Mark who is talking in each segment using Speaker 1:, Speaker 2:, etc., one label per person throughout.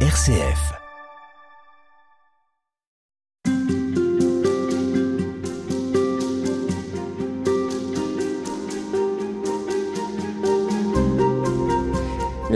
Speaker 1: RCF.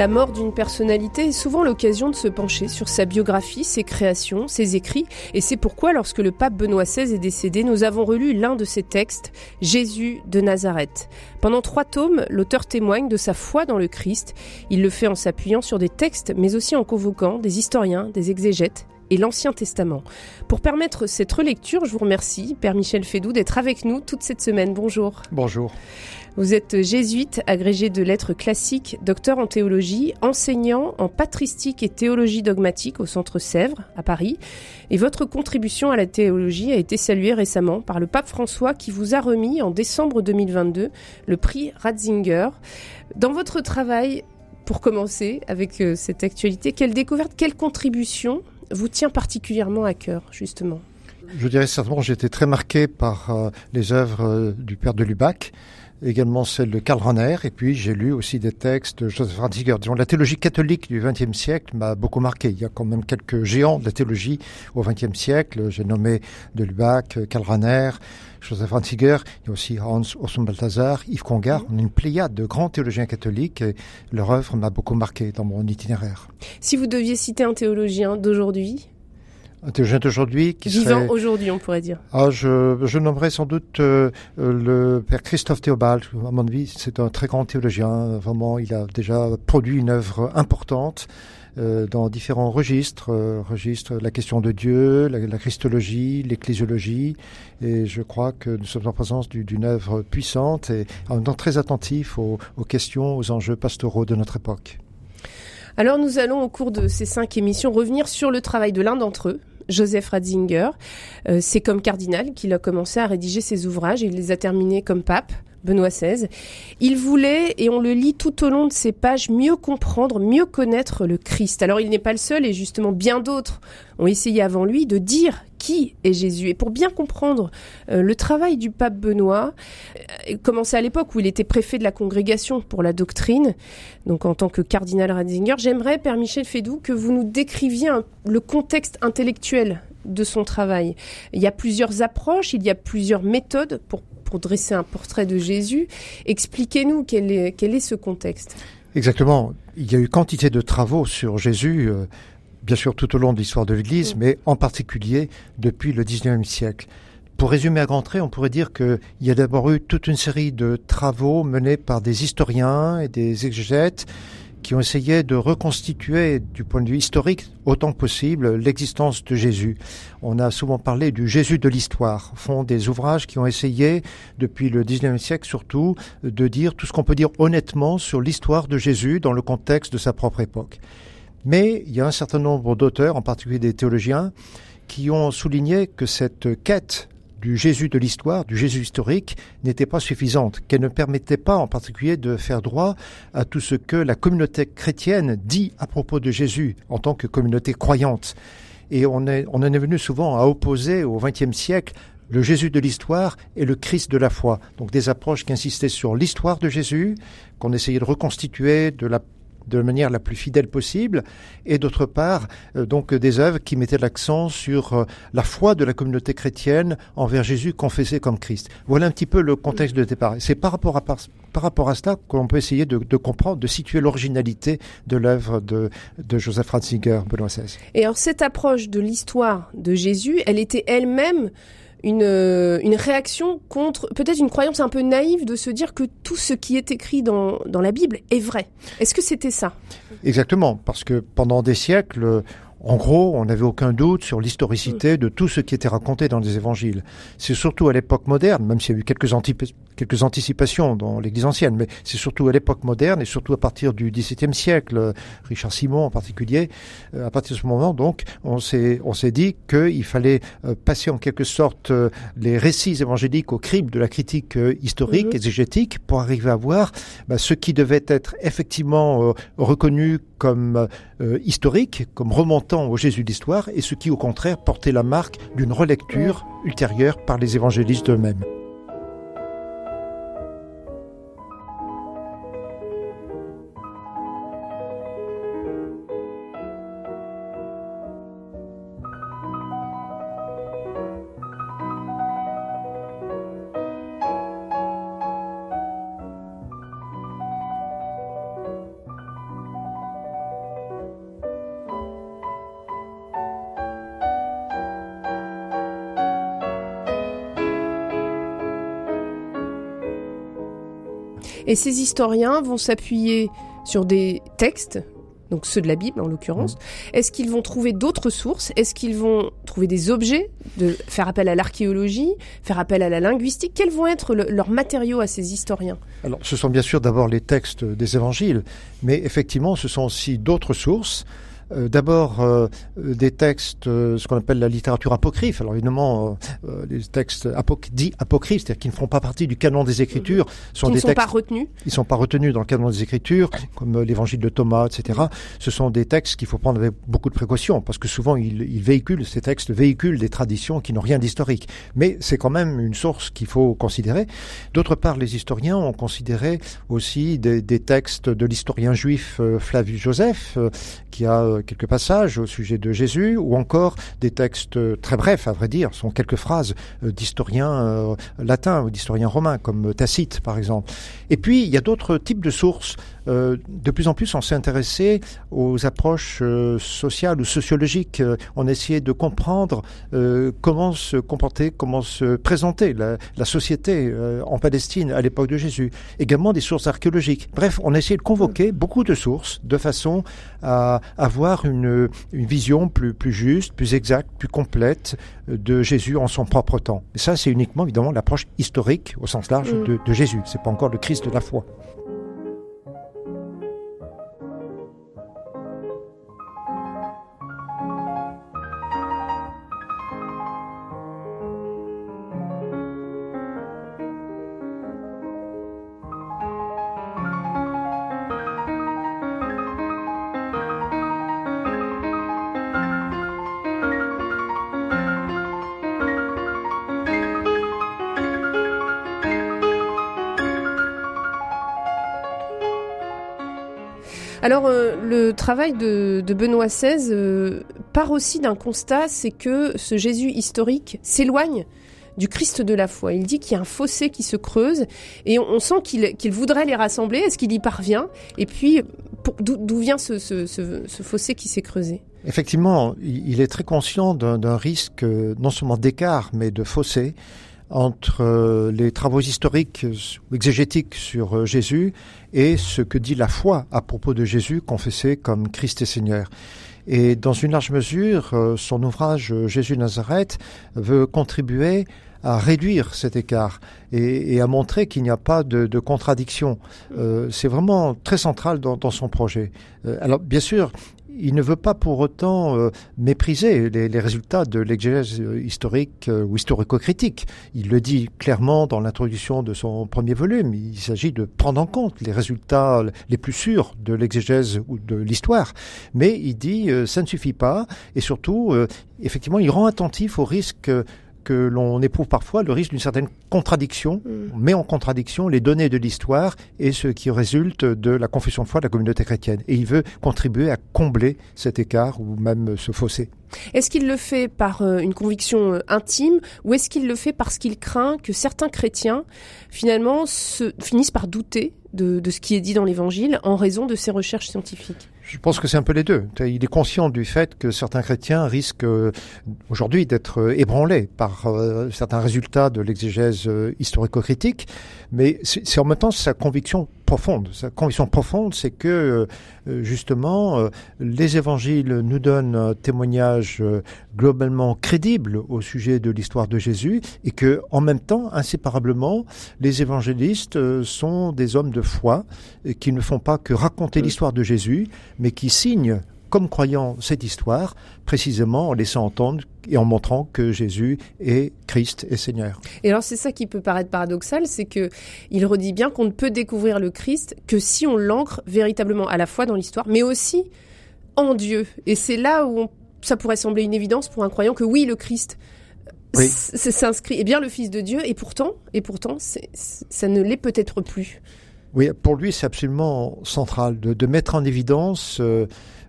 Speaker 2: La mort d'une personnalité est souvent l'occasion de se pencher sur sa biographie, ses créations, ses écrits, et c'est pourquoi lorsque le pape Benoît XVI est décédé, nous avons relu l'un de ses textes, Jésus de Nazareth. Pendant trois tomes, l'auteur témoigne de sa foi dans le Christ. Il le fait en s'appuyant sur des textes, mais aussi en convoquant des historiens, des exégètes, et l'Ancien Testament. Pour permettre cette relecture, je vous remercie, Père Michel Fédou, d'être avec nous toute cette semaine. Bonjour.
Speaker 3: Bonjour.
Speaker 2: Vous êtes jésuite, agrégé de lettres classiques, docteur en théologie, enseignant en patristique et théologie dogmatique au Centre Sèvres, à Paris. Et votre contribution à la théologie a été saluée récemment par le pape François qui vous a remis en décembre 2022 le prix Ratzinger. Dans votre travail, pour commencer avec euh, cette actualité, quelle découverte, quelle contribution vous tient particulièrement à cœur, justement?
Speaker 3: Je dirais certainement, j'ai été très marqué par euh, les œuvres euh, du père de Lubac, également celle de Karl et puis j'ai lu aussi des textes de Joseph Ratzinger. Disons, la théologie catholique du XXe siècle m'a beaucoup marqué. Il y a quand même quelques géants de la théologie au XXe siècle. J'ai nommé de Lubac, Karl Joseph Ratzinger, il y a aussi Hans Urs Balthasar, Yves Congar. On a une pléiade de grands théologiens catholiques et leur œuvre m'a beaucoup marqué dans mon itinéraire.
Speaker 2: Si vous deviez citer un théologien d'aujourd'hui
Speaker 3: un théologien d'aujourd'hui qui
Speaker 2: Vivant
Speaker 3: serait...
Speaker 2: aujourd'hui, on pourrait dire.
Speaker 3: Ah, je, je nommerais sans doute euh, le père Christophe Théobald. À mon avis, c'est un très grand théologien. Vraiment, il a déjà produit une œuvre importante euh, dans différents registres, euh, registres la question de Dieu, la, la christologie, l'ecclésiologie, et je crois que nous sommes en présence d'une œuvre puissante et en même temps très attentif aux, aux questions, aux enjeux pastoraux de notre époque.
Speaker 2: Alors nous allons au cours de ces cinq émissions revenir sur le travail de l'un d'entre eux, Joseph Ratzinger. Euh, c'est comme cardinal qu'il a commencé à rédiger ses ouvrages et il les a terminés comme pape. Benoît XVI. Il voulait, et on le lit tout au long de ses pages, mieux comprendre, mieux connaître le Christ. Alors il n'est pas le seul, et justement bien d'autres ont essayé avant lui de dire qui est Jésus. Et pour bien comprendre euh, le travail du pape Benoît, euh, commencé à l'époque où il était préfet de la congrégation pour la doctrine, donc en tant que cardinal Ratzinger, j'aimerais, Père Michel Fédou, que vous nous décriviez le contexte intellectuel de son travail. Il y a plusieurs approches, il y a plusieurs méthodes pour pour dresser un portrait de Jésus. Expliquez-nous quel est, quel est ce contexte.
Speaker 3: Exactement. Il y a eu quantité de travaux sur Jésus, euh, bien sûr tout au long de l'histoire de l'Église, mais en particulier depuis le XIXe siècle. Pour résumer à grands traits, on pourrait dire qu'il y a d'abord eu toute une série de travaux menés par des historiens et des exégètes qui ont essayé de reconstituer du point de vue historique autant que possible l'existence de Jésus. On a souvent parlé du Jésus de l'histoire, font des ouvrages qui ont essayé, depuis le 19e siècle surtout, de dire tout ce qu'on peut dire honnêtement sur l'histoire de Jésus dans le contexte de sa propre époque. Mais il y a un certain nombre d'auteurs, en particulier des théologiens, qui ont souligné que cette quête du Jésus de l'histoire, du Jésus historique, n'était pas suffisante, qu'elle ne permettait pas en particulier de faire droit à tout ce que la communauté chrétienne dit à propos de Jésus en tant que communauté croyante. Et on, est, en est venu souvent à opposer au XXe siècle le Jésus de l'histoire et le Christ de la foi. Donc des approches qui insistaient sur l'histoire de Jésus, qu'on essayait de reconstituer de la de manière la plus fidèle possible, et d'autre part, euh, donc des œuvres qui mettaient l'accent sur euh, la foi de la communauté chrétienne envers Jésus confessé comme Christ. Voilà un petit peu le contexte de départ. C'est par rapport à par, par rapport à cela qu'on peut essayer de, comprendre, de situer l'originalité de l'œuvre de, de Joseph Ratzinger, Benoît XVI.
Speaker 2: Et alors cette approche de l'histoire de Jésus, elle était elle-même une, une réaction contre peut-être une croyance un peu naïve de se dire que tout ce qui est écrit dans, dans la Bible est vrai. Est-ce que c'était ça?
Speaker 3: Exactement, parce que pendant des siècles, en gros, on n'avait aucun doute sur l'historicité de tout ce qui était raconté dans les évangiles. C'est surtout à l'époque moderne, même s'il y a eu quelques, quelques anticipations dans l'Église ancienne, mais c'est surtout à l'époque moderne et surtout à partir du XVIIe siècle, Richard Simon en particulier, euh, à partir de ce moment, donc, on s'est, on s'est dit qu'il fallait euh, passer en quelque sorte euh, les récits évangéliques au crible de la critique historique, mmh. exégétique, pour arriver à voir bah, ce qui devait être effectivement reconnu comme historique, comme remontant au Jésus d'histoire, et ce qui, au contraire, portait la marque d'une relecture ultérieure par les évangélistes eux-mêmes.
Speaker 2: Et ces historiens vont s'appuyer sur des textes donc ceux de la Bible en l'occurrence. Mmh. Est-ce qu'ils vont trouver d'autres sources? Est-ce qu'ils vont trouver des objets, de faire appel à l'archéologie, faire appel à la linguistique? Quels vont être leurs matériaux à ces historiens?
Speaker 3: Alors, ce sont bien sûr d'abord les textes des évangiles, mais effectivement, ce sont aussi d'autres sources. Euh, d'abord euh, des textes, euh, ce qu'on appelle la littérature apocryphe. Alors évidemment, les textes dits apocryphes, c'est-à-dire qui ne font pas partie du canon des Écritures,
Speaker 2: sont qui des ne sont pas retenus.
Speaker 3: Ils sont pas retenus dans le canon des Écritures, comme l'Évangile de Thomas, etc. Ce sont des textes qu'il faut prendre avec beaucoup de précaution, parce que souvent ils, ils véhiculent ces textes véhiculent des traditions qui n'ont rien d'historique. Mais c'est quand même une source qu'il faut considérer. D'autre part, les historiens ont considéré aussi des, des textes de l'historien juif Flavius Joseph, qui a quelques passages au sujet de Jésus, ou encore des textes très brefs, à vrai dire, sont quelques phrases euh, d'historiens euh, latins ou d'historiens romains, comme Tacite par exemple. Et puis, il y a d'autres types de sources euh, de plus en plus, on s'est intéressé aux approches euh, sociales ou sociologiques. Euh, on essayait de comprendre comment se comporter, comment se présenter la, société en Palestine à l'époque de Jésus. Également des sources archéologiques. Bref, on a essayé de convoquer beaucoup de sources de façon à avoir une, vision plus, plus juste, plus exacte, plus complète de Jésus en son propre temps. Et ça, c'est uniquement évidemment l'approche historique au sens large mm. de, de Jésus. C'est pas encore le Christ de la foi.
Speaker 2: Alors, euh, le travail de, Benoît XVI euh, part aussi d'un constat, c'est que ce Jésus historique s'éloigne du Christ de la foi. Il dit qu'il y a un fossé qui se creuse et on, sent qu'il voudrait les rassembler. Est-ce qu'il y parvient? Et puis, d'où vient ce, fossé qui s'est creusé?
Speaker 3: Effectivement, il est très conscient d'un risque euh, non seulement d'écart, mais de fossé entre euh, les travaux historiques ou exégétiques sur euh, Jésus et ce que dit la foi à propos de Jésus confessé comme Christ et Seigneur. Et dans une large mesure, euh, son ouvrage Jésus Nazareth veut contribuer à réduire cet écart et, à montrer qu'il n'y a pas de, contradiction. c'est vraiment très central dans, dans son projet. alors bien sûr, il ne veut pas pour autant euh, mépriser les, résultats de l'exégèse euh, historique euh, ou historico-critique. Il le dit clairement dans l'introduction de son premier volume. Il s'agit de prendre en compte les résultats les plus sûrs de l'exégèse ou de l'histoire. Mais il dit ça ne suffit pas et surtout, effectivement, il rend attentif au risque que l'on éprouve parfois le risque d'une certaine contradiction. On mm. met en contradiction les données de l'histoire et ce qui résulte de la confession de foi de la communauté chrétienne. Et il veut contribuer à combler cet écart ou même ce fossé.
Speaker 2: Est-ce qu'il le fait par euh, une conviction euh, intime ou est-ce qu'il le fait parce qu'il craint que certains chrétiens finalement se, finissent par douter de, de ce qui est dit dans l'Évangile en raison de ses recherches scientifiques?
Speaker 3: Je pense que c'est un peu les deux. Il est conscient du fait que certains chrétiens risquent euh, aujourd'hui d'être euh, ébranlés par euh, certains résultats de l'exégèse historico-critique, mais c'est en même temps sa conviction profonde. Sa conviction profonde, c'est que justement les évangiles nous donnent un témoignage globalement crédible au sujet de l'histoire de Jésus et que en même temps, inséparablement, les évangélistes sont des hommes de foi qui ne font pas que raconter l'histoire de Jésus, mais qui signe comme croyant cette histoire, précisément en laissant entendre et en montrant que Jésus est Christ et Seigneur.
Speaker 2: Et alors c'est ça qui peut paraître paradoxal, c'est que il redit bien qu'on ne peut découvrir le Christ que si on l'ancre véritablement à la fois dans l'histoire, mais aussi en Dieu. Et c'est là où ça pourrait sembler une évidence pour un croyant que oui, le Christ s'inscrit est bien le Fils de Dieu, et pourtant, et pourtant, ça ne l'est peut-être plus.
Speaker 3: Oui, pour lui, c'est absolument central de, mettre en évidence euh,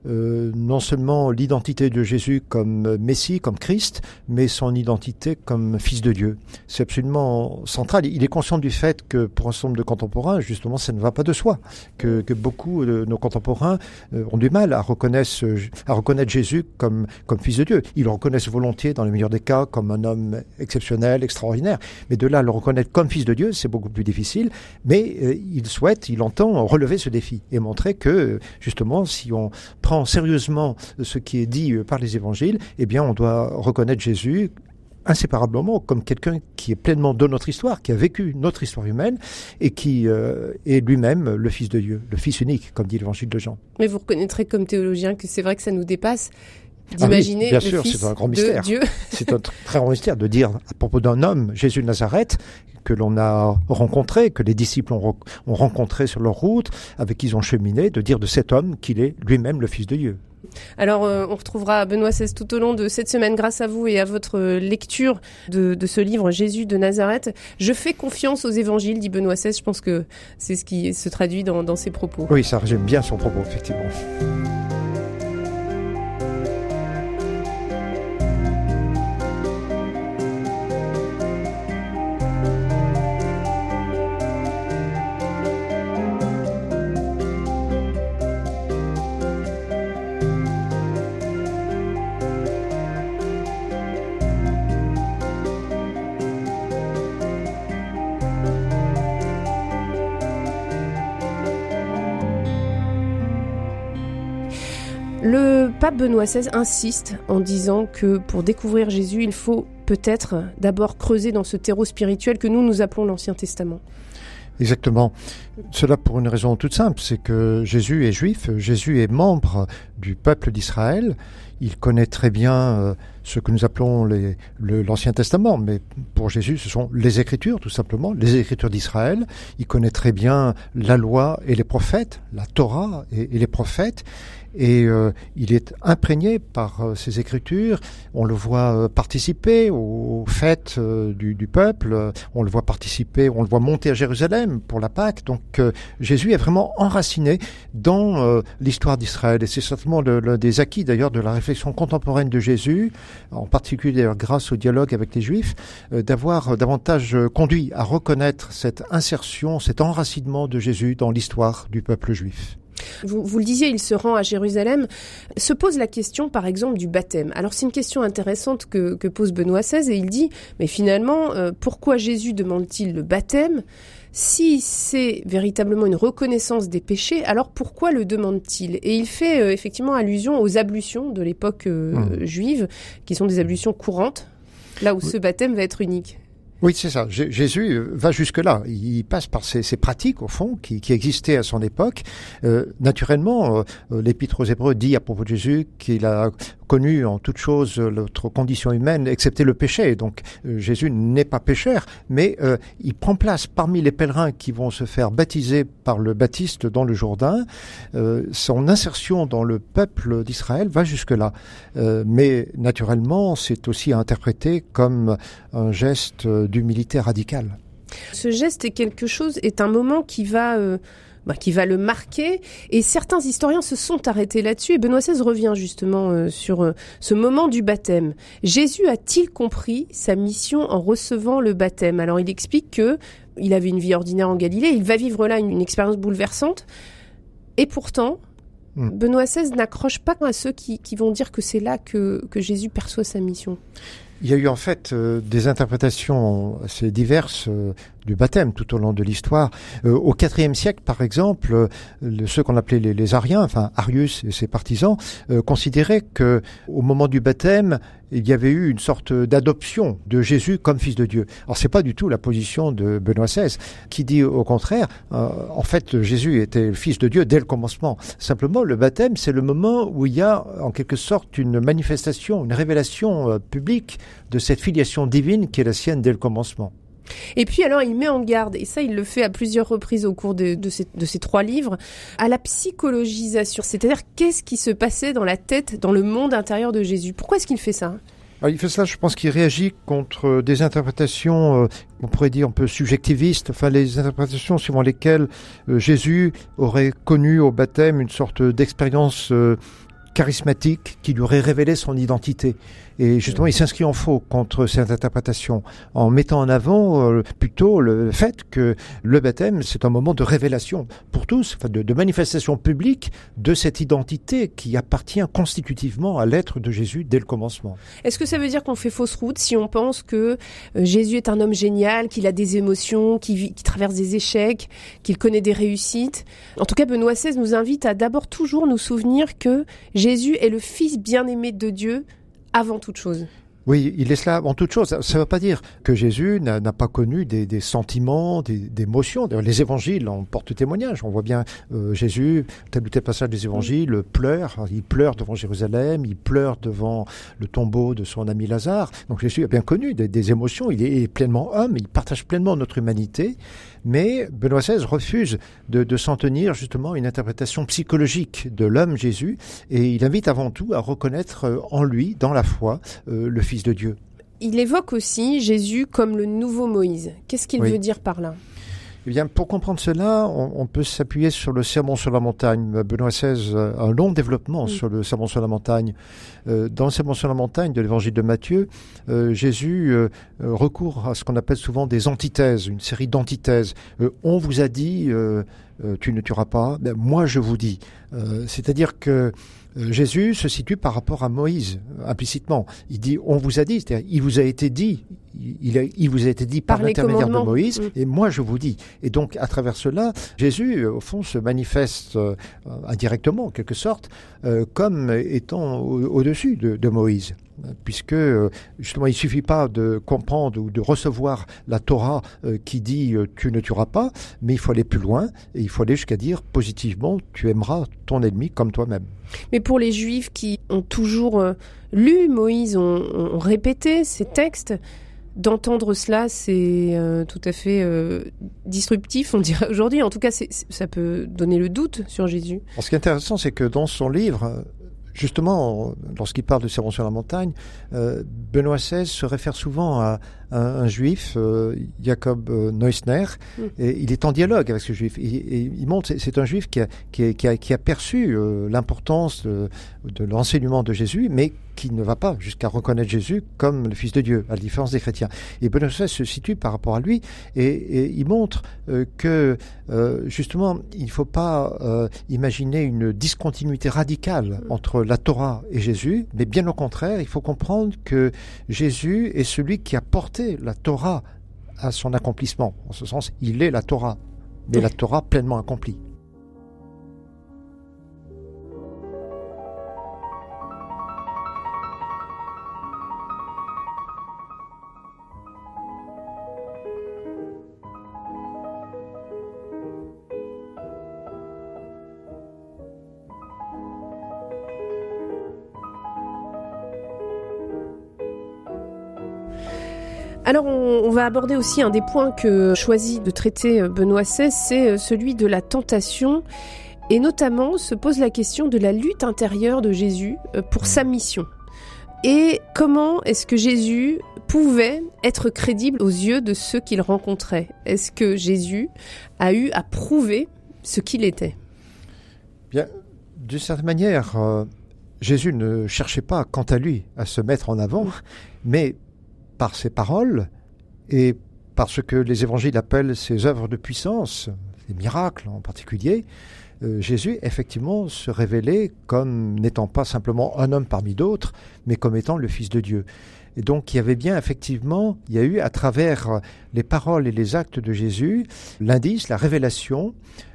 Speaker 3: euh, non seulement l'identité de Jésus comme Messie, comme Christ, mais son identité comme Fils de Dieu. C'est absolument central. Il est conscient du fait que pour un certain nombre de contemporains, justement, ça ne va pas de soi, que, que beaucoup de nos contemporains euh, ont du mal à reconnaître, Jésus comme, comme Fils de Dieu. Ils le reconnaissent volontiers, dans le meilleur des cas, comme un homme exceptionnel, extraordinaire. Mais de là le reconnaître comme Fils de Dieu, c'est beaucoup plus difficile. Mais euh, il souhaite, il entend relever ce défi et montrer que, justement, si on prend sérieusement ce qui est dit euh, par les évangiles, eh bien, on doit reconnaître Jésus inséparablement comme quelqu'un qui est pleinement de notre histoire, qui a vécu notre histoire humaine et qui euh, est lui-même le Fils de Dieu, le Fils unique, comme dit l'évangile de Jean.
Speaker 2: Mais vous reconnaîtrez comme théologien que c'est vrai que ça nous dépasse d'imaginer
Speaker 3: ah bien sûr, c'est un grand mystère. C'est un très grand mystère de dire à propos d'un homme, Jésus de Nazareth, que l'on a rencontré, que les disciples ont, ont rencontré sur leur route, avec qui ils ont cheminé, de dire de cet homme qu'il est lui-même le Fils de Dieu.
Speaker 2: Alors, euh, on retrouvera Benoît XVI tout au long de cette semaine grâce à vous et à votre lecture de, ce livre Jésus de Nazareth. Je fais confiance aux évangiles, dit Benoît XVI. Je pense que c'est ce qui se traduit dans, dans ses propos.
Speaker 3: Oui, ça résume bien son propos, effectivement.
Speaker 2: Benoît XVI insiste en disant que pour découvrir Jésus, il faut peut-être d'abord creuser dans ce terreau spirituel que nous nous appelons l'Ancien Testament.
Speaker 3: Exactement. Cela pour une raison toute simple, c'est que Jésus est juif, Jésus est membre du peuple d'Israël, il connaît très bien euh, ce que nous appelons l'Ancien Testament, mais pour Jésus, ce sont les Écritures, tout simplement, les Écritures d'Israël. Il connaît très bien la loi et les prophètes, la Torah et les prophètes, et euh, il est imprégné par euh, ces écritures. On le voit euh, participer aux fêtes du, du, peuple, on le voit participer, on le voit monter à Jérusalem pour la Pâque. Donc Jésus est vraiment enraciné dans l'histoire d'Israël et c'est certainement l'un des acquis d'ailleurs de la réflexion contemporaine de Jésus, en particulier grâce au dialogue avec les Juifs, d'avoir davantage conduit à reconnaître cette insertion, cet enracinement de Jésus dans l'histoire du peuple juif.
Speaker 2: Vous, vous, le disiez, il se rend à Jérusalem. Se pose la question, par exemple, du baptême. Alors c'est une question intéressante que, pose Benoît XVI et il dit, mais finalement, euh, pourquoi Jésus demande-t-il le baptême si c'est véritablement une reconnaissance des péchés, alors pourquoi le demande-t-il? Et il fait euh, effectivement allusion aux ablutions de l'époque euh, mmh. juive, qui sont des ablutions courantes, là où ce baptême va être unique.
Speaker 3: Oui, c'est ça. Jésus euh, va jusque-là. Il passe par ces, pratiques, au fond, qui, existaient à son époque. Euh, naturellement, euh, l'Épître aux Hébreux dit à propos de Jésus qu'il a connu en toute chose notre condition humaine, excepté le péché. Donc Jésus n'est pas pécheur, mais il prend place parmi les pèlerins qui vont se faire baptiser par le baptiste dans le Jourdain. son insertion dans le peuple d'Israël va jusque-là. mais naturellement, c'est aussi à interpréter comme un geste d'humilité radicale.
Speaker 2: Ce geste est quelque chose, est un moment qui va, euh, bah, qui va le marquer. Et certains historiens se sont arrêtés là-dessus. Et Benoît XVI revient justement euh, sur euh, ce moment du baptême. Jésus a-t-il compris sa mission en recevant le baptême? Alors il explique que il avait une vie ordinaire en Galilée. Il va vivre là une, expérience bouleversante. Et pourtant, hmm. Benoît XVI n'accroche pas à ceux qui, qui vont dire que c'est là que, que Jésus perçoit sa mission.
Speaker 3: Il y a eu en fait euh, des interprétations assez diverses euh, du baptême tout au long de l'histoire. Euh, au IVe siècle, par exemple, ceux qu'on appelait les, les, Ariens, enfin Arius et ses partisans, considéraient que au moment du baptême, il y avait eu une sorte d'adoption de Jésus comme fils de Dieu. Alors c'est pas du tout la position de Benoît XVI, qui dit au contraire, en fait Jésus était le fils de Dieu dès le commencement. Simplement, le baptême, c'est le moment où il y a en quelque sorte une manifestation, une révélation publique de cette filiation divine qui est la sienne dès le commencement.
Speaker 2: Et puis alors il met en garde, et ça il le fait à plusieurs reprises au cours de, ces, trois livres, à la psychologisation. C'est-à-dire qu'est-ce qui se passait dans la tête, dans le monde intérieur de Jésus? Pourquoi est-ce qu'il fait ça
Speaker 3: il fait ça, je pense qu'il réagit contre des interprétations, euh, on pourrait dire un peu subjectivistes, enfin les interprétations suivant lesquelles euh, Jésus aurait connu au baptême une sorte d'expérience euh, charismatique qui lui aurait révélé son identité. Et justement, il s'inscrit en faux contre cette interprétation en mettant en avant euh, plutôt le fait que le baptême, c'est un moment de révélation pour tous, de, de manifestation publique de cette identité qui appartient constitutivement à l'être de Jésus dès le commencement.
Speaker 2: Est-ce que ça veut dire qu'on fait fausse route si on pense que euh, Jésus est un homme génial, qu'il a des émotions, qu'il traverse des échecs, qu'il connaît des réussites? En tout cas, Benoît XVI nous invite à d'abord toujours nous souvenir que Jésus est le Fils bien-aimé de Dieu avant toute chose.
Speaker 3: Oui, il est cela en toute chose. Ça ne veut pas dire que Jésus n'a pas connu des, sentiments, des, des émotions. Les évangiles en portent témoignage. On voit bien euh, Jésus, tel ou tel passage des évangiles, pleure. Il pleure devant Jérusalem, il pleure devant le tombeau de son ami Lazare. Donc Jésus a bien connu des émotions. Il est pleinement homme, il partage pleinement notre humanité. Mais Benoît XVI refuse de, de s'en tenir justement à une interprétation psychologique de l'homme Jésus. Et il invite avant tout à reconnaître euh, en lui, dans la foi, euh, le Fils de Dieu.
Speaker 2: Il évoque aussi Jésus comme le nouveau Moïse. Qu'est-ce qu'il
Speaker 3: Oui.
Speaker 2: veut dire par là?
Speaker 3: Eh bien, pour comprendre cela, on, on peut s'appuyer sur le sermon sur la montagne. Benoît XVI a un long développement sur le sermon sur la montagne. Euh, dans le sermon sur la montagne de l'évangile de Matthieu, euh, Jésus euh, euh, recourt à ce qu'on appelle souvent des antithèses, une série d'antithèses. Euh, on vous a dit, euh, euh, tu ne tueras pas. Ben, moi, je vous dis. Euh, C'est-à-dire que euh, Jésus se situe par rapport à Moïse, euh, implicitement. Il dit, on vous a dit, c'est-à-dire, il vous a été dit, il, il a- il vous a été dit par, l'intermédiaire de. Moïse,
Speaker 2: Mm.
Speaker 3: et moi je vous dis. Et donc, à travers cela, Jésus, euh, au fond, se manifeste euh, indirectement, en quelque sorte, euh, comme étant au- au-dessus de, de Moïse. Puisque, euh, justement, il suffit pas de comprendre ou de recevoir la Torah euh, qui dit euh, tu ne tueras pas, mais il faut aller plus loin, et il faut aller jusqu'à dire positivement tu aimeras ton ennemi comme toi-même.
Speaker 2: Mais pour les Juifs qui ont toujours lu Moïse, ont, ont répété ces textes, d'entendre cela, c'est euh, tout à fait euh, disruptif, on dirait aujourd'hui. En tout cas, ça peut donner le doute sur Jésus.
Speaker 3: Alors, ce qui est intéressant, c'est que dans son livre, justement, lorsqu'il parle de Sermon sur la montagne, euh, Benoît XVI se réfère souvent à, à un juif, euh, Jacob euh, Neusner,
Speaker 2: Mm.
Speaker 3: et il est en dialogue avec ce juif. Et, et il montre, c'est- c'est un juif qui a, qui a, qui a, qui a perçu euh, l'importance de, de l'enseignement de Jésus, mais qui ne va pas jusqu'à reconnaître Jésus comme le Fils de Dieu, à la différence des chrétiens. Et Benoît se situe par rapport à lui, et, et il montre euh, que euh, justement, il ne faut pas euh, imaginer une discontinuité radicale entre la Torah et Jésus, mais bien au contraire, il faut comprendre que Jésus est celui qui a porté la Torah à son accomplissement. En ce sens, il est la Torah, mais la Torah pleinement accomplie.
Speaker 2: Alors, on, on va aborder aussi un des points que choisit de traiter euh, Benoît XVI, c'est euh, celui de la tentation. Et notamment, se pose la question de la lutte intérieure de Jésus euh, pour sa mission. Et comment est-ce que Jésus pouvait être crédible aux yeux de ceux qu'il rencontrait? Est-ce que Jésus a eu à prouver ce qu'il était?
Speaker 3: Bien, d'une certaine manière, euh, Jésus ne cherchait pas, quant à lui, à se mettre en avant, mais par ses paroles et par ce que les évangiles appellent ses œuvres de puissance, les miracles en particulier, euh, Jésus effectivement se révélait comme n'étant pas simplement un homme parmi d'autres, mais comme étant le Fils de Dieu. Et donc il y avait bien effectivement, il y a eu à travers les paroles et les actes de Jésus l'indice, la révélation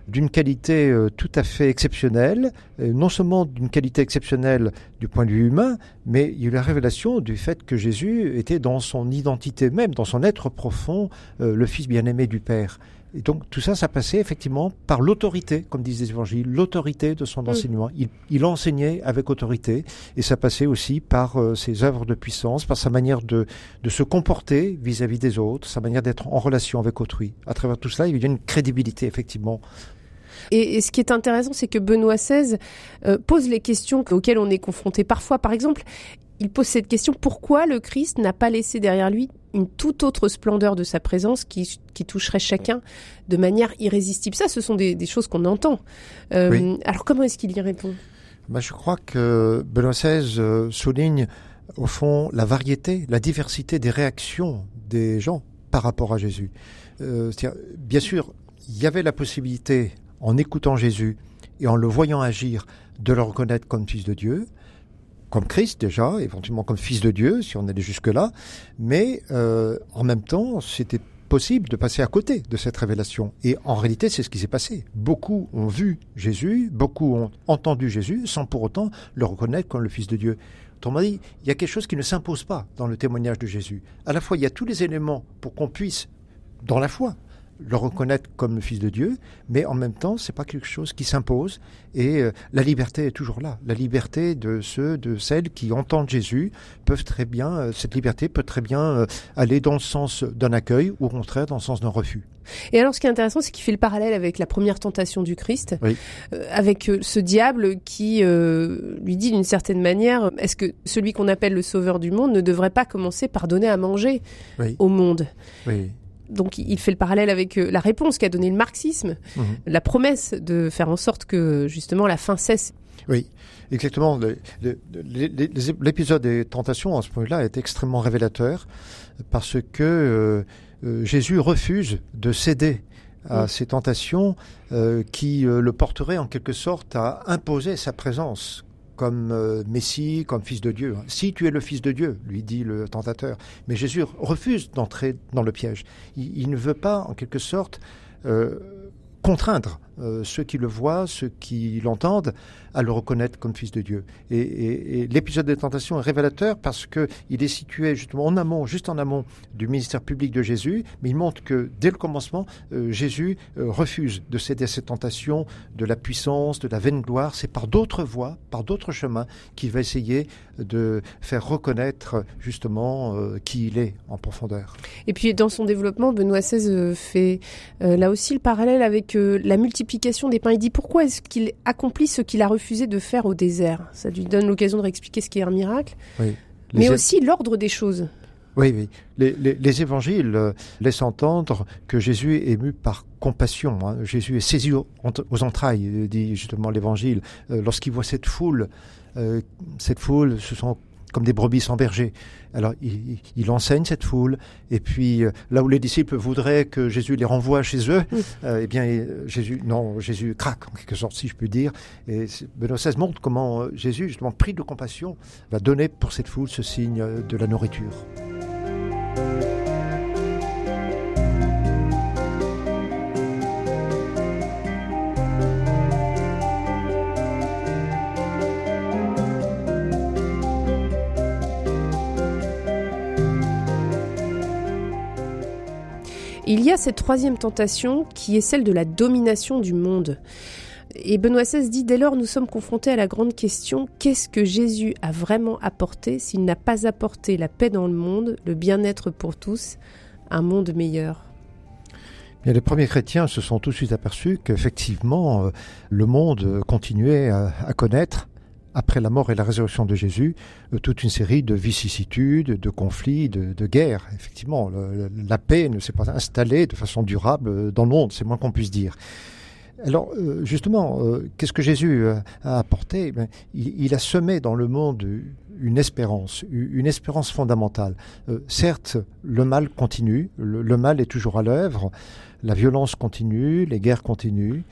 Speaker 3: d'une qualité euh, tout à fait exceptionnelle, euh, non seulement d'une qualité exceptionnelle du point de vue humain, mais il y a eu la révélation du fait que Jésus était dans son identité même, dans son être profond, euh, le Fils bien-aimé du Père. Et donc tout ça, ça passait effectivement par l'autorité, comme disent les évangiles, l'autorité de son enseignement. Il, il enseignait avec autorité, et ça passait aussi par euh, ses œuvres de puissance, par sa manière de, de se comporter vis-à-vis des autres, sa manière d'être en relation avec autrui. À travers tout cela, il y a une crédibilité effectivement
Speaker 2: Et, et ce qui est intéressant, c'est que Benoît XVI euh, pose les questions auxquelles on est confronté parfois. Par exemple, il pose cette question pourquoi le Christ n'a pas laissé derrière lui une toute autre splendeur de sa présence qui, qui toucherait chacun de manière irrésistible? Ça, ce sont des, des choses qu'on entend. Euh,
Speaker 3: Oui.
Speaker 2: Alors, comment est-ce qu'il y répond?
Speaker 3: Ben, Je crois que Benoît XVI euh, souligne au fond la variété, la diversité des réactions des gens par rapport à Jésus. Euh, bien sûr, il y avait la possibilité, en écoutant Jésus et en le voyant agir, de le reconnaître comme fils de Dieu, comme Christ déjà, éventuellement comme fils de Dieu, si on allait jusque-là, mais euh, en même temps, c'était possible de passer à côté de cette révélation. Et en réalité, c'est ce qui s'est passé. Beaucoup ont vu Jésus, beaucoup ont entendu Jésus, sans pour autant le reconnaître comme le Fils de Dieu. Autrement dit, il y a quelque chose qui ne s'impose pas dans le témoignage de Jésus. À la fois, il y a tous les éléments pour qu'on puisse, dans la foi, le reconnaître comme le Fils de Dieu, mais en même temps, c'est pas quelque chose qui s'impose. Et euh, la liberté est toujours là. La liberté de ceux, de celles qui entendent Jésus peuvent très bien, euh, cette liberté peut très bien euh, aller dans le sens d'un accueil ou au contraire dans le sens d'un refus.
Speaker 2: Et alors, ce qui est intéressant, c'est qu'il fait le parallèle avec la première tentation du Christ, avec ce diable qui lui dit d'une certaine manière, est-ce que celui qu'on appelle le sauveur du monde ne devrait pas commencer par donner à manger au monde?
Speaker 3: Oui
Speaker 2: donc il fait le parallèle avec euh, la réponse qu'a donné le marxisme, mhm. la promesse de faire en sorte que justement la faim cesse.
Speaker 3: Oui, exactement. L'épisode des tentations à ce point-là est extrêmement révélateur parce que euh, euh, Jésus refuse de céder à ces tentations qui le porteraient en quelque sorte à imposer sa présence comme euh, Messie, comme fils de Dieu. Si tu es le fils de Dieu, lui dit le tentateur. Mais Jésus refuse d'entrer dans le piège. Il, ne veut pas, en quelque sorte, euh, contraindre euh, ceux qui le voient, ceux qui l'entendent, à le reconnaître comme fils de Dieu. Et, l'épisode des tentations est révélateur parce que il est situé justement en amont, juste en amont du ministère public de Jésus, mais il montre que dès le commencement, euh, Jésus euh, refuse de céder à ces tentations de la puissance, de la vaine gloire. C'est par d'autres voies, par d'autres chemins qu'il va essayer de faire reconnaître justement qui il est en profondeur.
Speaker 2: Et puis dans son développement, Benoît XVI fait là aussi le parallèle avec la multiplication des pains. Il dit pourquoi est-ce qu'il accomplit ce qu'il a refusé de faire au désert? Ça lui donne l'occasion de réexpliquer ce qui est un miracle. Mais aussi l'ordre des choses.
Speaker 3: Oui, oui. Les, évangiles euh, laissent entendre que Jésus est ému par compassion. Hein. Jésus est saisi aux, entrailles, euh, dit justement l'évangile. Euh, lorsqu'il voit cette foule, cette foule, ce sont comme des brebis sans berger. Alors il, enseigne cette foule, et puis euh, là où les disciples voudraient que Jésus les renvoie chez eux, euh, eh bien euh, Jésus, non, Jésus craque en quelque sorte, si je puis dire. Et Benoît XVI montre comment Jésus, justement pris de compassion, va donner pour cette foule ce signe de la nourriture.
Speaker 2: Il y a cette troisième tentation qui est celle de la domination du monde. Et Benoît XVI dit dès lors nous sommes confrontés à la grande question qu'est-ce que Jésus a vraiment apporté s'il n'a pas apporté la paix dans le monde, le bien-être pour tous, un monde meilleur?
Speaker 3: Les premiers chrétiens se sont tout de suite aperçus qu'effectivement euh, le monde continuait à connaître après la mort et la résurrection de Jésus, euh, toute une série de vicissitudes, de conflits, de, guerres. Effectivement, la paix ne s'est pas installée de façon durable euh, dans le monde, c'est moins qu'on puisse dire. Alors, euh, justement, qu'est-ce que Jésus a apporté? Ben, il, a semé dans le monde une espérance, une espérance fondamentale. certes, le mal continue, le mal est toujours à l'œuvre, la violence continue, les guerres continuent,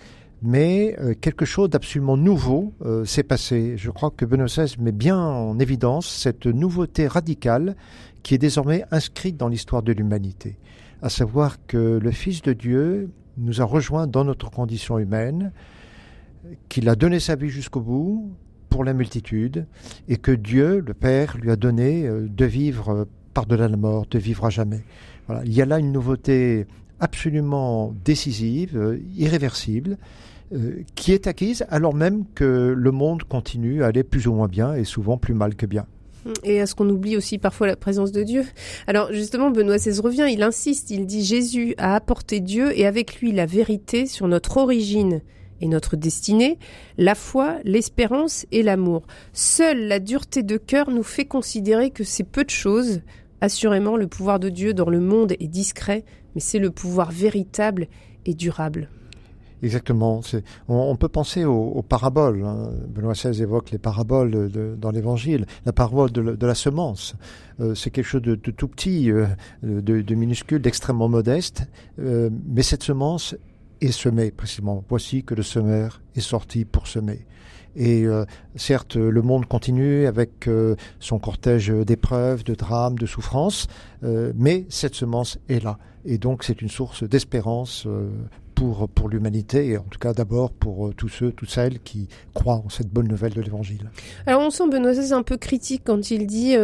Speaker 3: mais euh, quelque chose d'absolument nouveau euh, s'est passé. Je crois que Benoît XVI met bien en évidence cette nouveauté radicale qui est désormais inscrite dans l'histoire de l'humanité, à savoir que le Fils de Dieu nous a rejoints dans notre condition humaine, qu'il a donné sa vie jusqu'au bout pour la multitude, et que Dieu, le Père, lui a donné euh, de vivre par-delà la mort, de vivre à jamais. Voilà. Il y a là une nouveauté absolument décisive, irréversible, euh, qui est acquise alors même que le monde continue à aller plus ou moins bien et souvent plus mal que bien.
Speaker 2: Et est-ce qu'on oublie aussi parfois la présence de Dieu Alors justement, Benoît XVI revient, il insiste, il dit Jésus a apporté Dieu et avec lui la vérité sur notre origine et notre destinée, la foi, l'espérance et l'amour. Seule la dureté de cœur nous fait considérer que c'est peu de choses. Assurément, le pouvoir de Dieu dans le monde est discret, mais c'est le pouvoir véritable et durable.
Speaker 3: Exactement. On, peut penser aux, paraboles. Hein. Benoît XVI évoque les paraboles dans l'Évangile. La parabole de, la semence, euh, c'est quelque chose de, tout petit, euh, de, de, minuscule, d'extrêmement modeste. Euh, mais cette semence est semée précisément. Voici que le semeur est sorti pour semer. Et euh, certes, le monde continue avec euh, son cortège d'épreuves, de drames, de souffrances, euh, mais cette semence est là. Et donc c'est une source d'espérance pour, pour l'humanité, et en tout cas d'abord pour tous ceux, toutes celles qui croient en cette bonne nouvelle de l'Évangile.
Speaker 2: Alors on sent Benoît XVI un peu critique quand il dit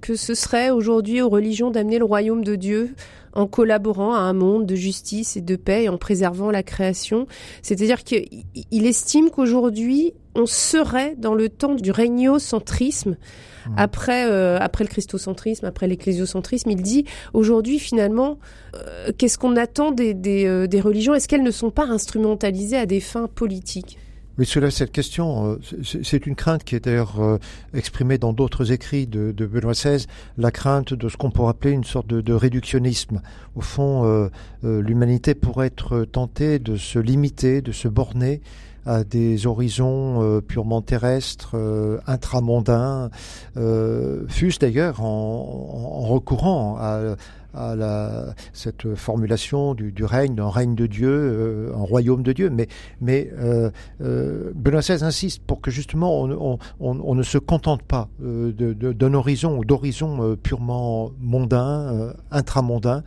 Speaker 2: que ce serait aujourd'hui aux religions d'amener le royaume de Dieu en collaborant à un monde de justice et de paix et en préservant la création. C'est-à-dire qu'il estime qu'aujourd'hui, on serait dans le temps du régnocentrisme. Mmh. Après, euh, après le christocentrisme, après l'ecclésiocentrisme, il dit aujourd'hui finalement, euh, qu'est-ce qu'on attend des, des, euh, des religions? Est-ce qu'elles ne sont pas instrumentalisées à des fins politiques?
Speaker 3: Oui, cela, cette question, c'est une crainte qui est d'ailleurs exprimée dans d'autres écrits de, de, Benoît XVI, la crainte de ce qu'on pourrait appeler une sorte de, de réductionnisme. Au fond, l'humanité pourrait être tentée de se limiter, de se borner à des horizons euh, purement terrestres, euh, intramondains, euh, fût-ce d'ailleurs en, en, recourant à, à cette formulation du, règne, d'un règne de Dieu, euh, un royaume de Dieu. Mais, mais euh, euh, Benoît XVI insiste pour que justement on, ne se contente pas euh, d'un horizon ou d'horizon purement mondain, intramondain,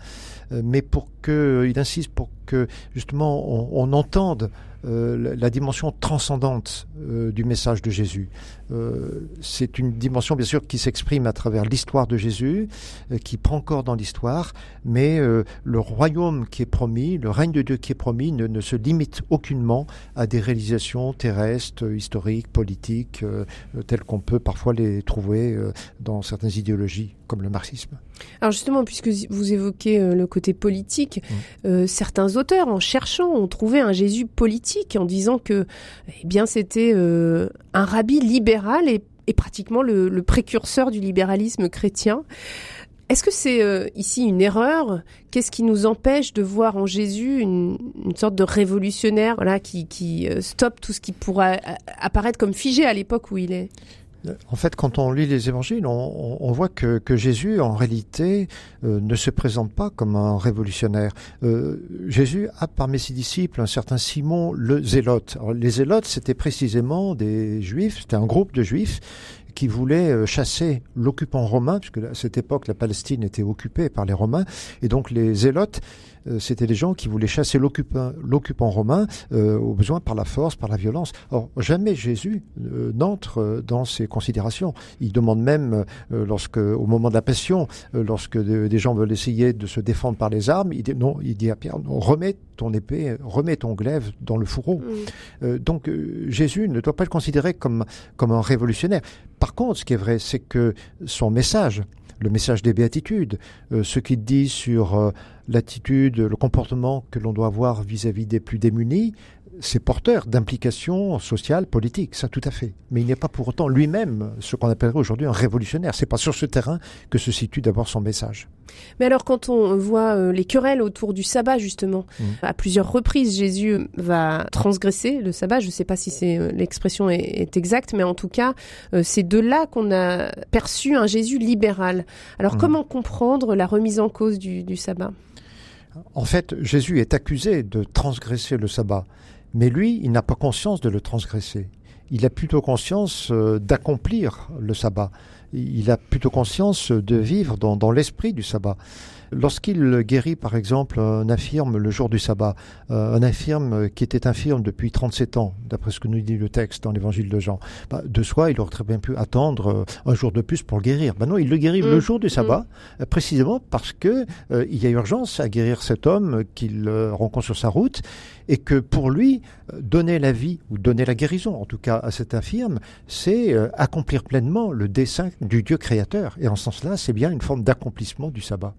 Speaker 3: mais pour que, il insiste pour que justement on, entende la dimension transcendante du message de Jésus. Euh, c'est une dimension bien sûr qui s'exprime à travers l'histoire de Jésus, qui prend corps dans l'histoire, mais le royaume qui est promis, le règne de Dieu qui est promis ne, ne se limite aucunement à des réalisations terrestres, historiques, politiques, telles qu'on peut parfois les trouver dans certaines idéologies comme le marxisme.
Speaker 2: Alors justement, puisque vous évoquez le côté politique, mmh. certains auteurs, en cherchant, ont trouvé un Jésus politique en disant que eh bien c'était euh, un rabbi libéral et, pratiquement le, précurseur du libéralisme chrétien. Est-ce que c'est euh, ici une erreur? Qu'est-ce qui nous empêche de voir en Jésus une, sorte de révolutionnaire voilà, qui, qui euh, stoppe tout ce qui pourrait apparaître comme figé à l'époque où il est?
Speaker 3: En fait, quand on lit les évangiles, on, voit que, Jésus, en réalité, euh, ne se présente pas comme un révolutionnaire. Euh, Jésus a parmi ses disciples un certain Simon le Zélote. les Zélotes, c'était précisément des Juifs, c'était un groupe de Juifs qui voulaient euh, chasser l'occupant romain, puisque à cette époque la Palestine était occupée par les Romains, et donc les Zélotes c'était des gens qui voulaient chasser l'occupant romain euh, au besoin par la force, par la violence. Or, jamais Jésus euh, n'entre dans ces considérations. Il demande même, lorsque, au moment de la passion, lorsque des gens veulent essayer de se défendre par les armes, il dit, non, il dit à Pierre, non, remets ton épée, remets ton glaive dans le fourreau. donc Jésus ne doit pas le considérer comme, comme un révolutionnaire. Par contre, ce qui est vrai, c'est que son message, le message des béatitudes, euh, ce qu'il dit sur euh, l'attitude, le comportement que l'on doit avoir vis-à-vis des plus démunis, c'est porteur d'implications sociales, politiques, ça tout à fait. Mais il n'est pas pour autant lui-même ce qu'on appellerait aujourd'hui un révolutionnaire. C'est pas sur ce terrain que se situe d'abord son message.
Speaker 2: Mais alors quand on voit euh, les querelles autour du sabbat justement, mmh. à plusieurs reprises Jésus va transgresser le sabbat. Je ne sais pas si c'est euh, l'expression est, exacte, mais en tout cas euh, c'est de là qu'on a perçu un Jésus libéral. Alors mmh. comment comprendre la remise en cause du, du sabbat?
Speaker 3: En fait, Jésus est accusé de transgresser le sabbat. Mais lui, il n'a pas conscience de le transgresser. Il a plutôt conscience euh, d'accomplir le sabbat. Il a plutôt conscience de vivre dans, dans l'esprit du sabbat. Lorsqu'il guérit, par exemple, un infirme le jour du sabbat, euh, un infirme qui était infirme depuis 37 ans, d'après ce que nous dit le texte dans l'évangile de Jean, bah, de soi, il aurait très bien pu attendre euh, un jour de plus pour le guérir. Ben non, il le guérit le mm. jour du sabbat, mm. précisément parce que euh, il y a urgence à guérir cet homme qu'il rencontre sur sa route et que pour lui, donner la vie ou donner la guérison, en tout cas à cet infirme, c'est accomplir pleinement le dessein du Dieu créateur. Et en ce sens-là, c'est bien une forme d'accomplissement du sabbat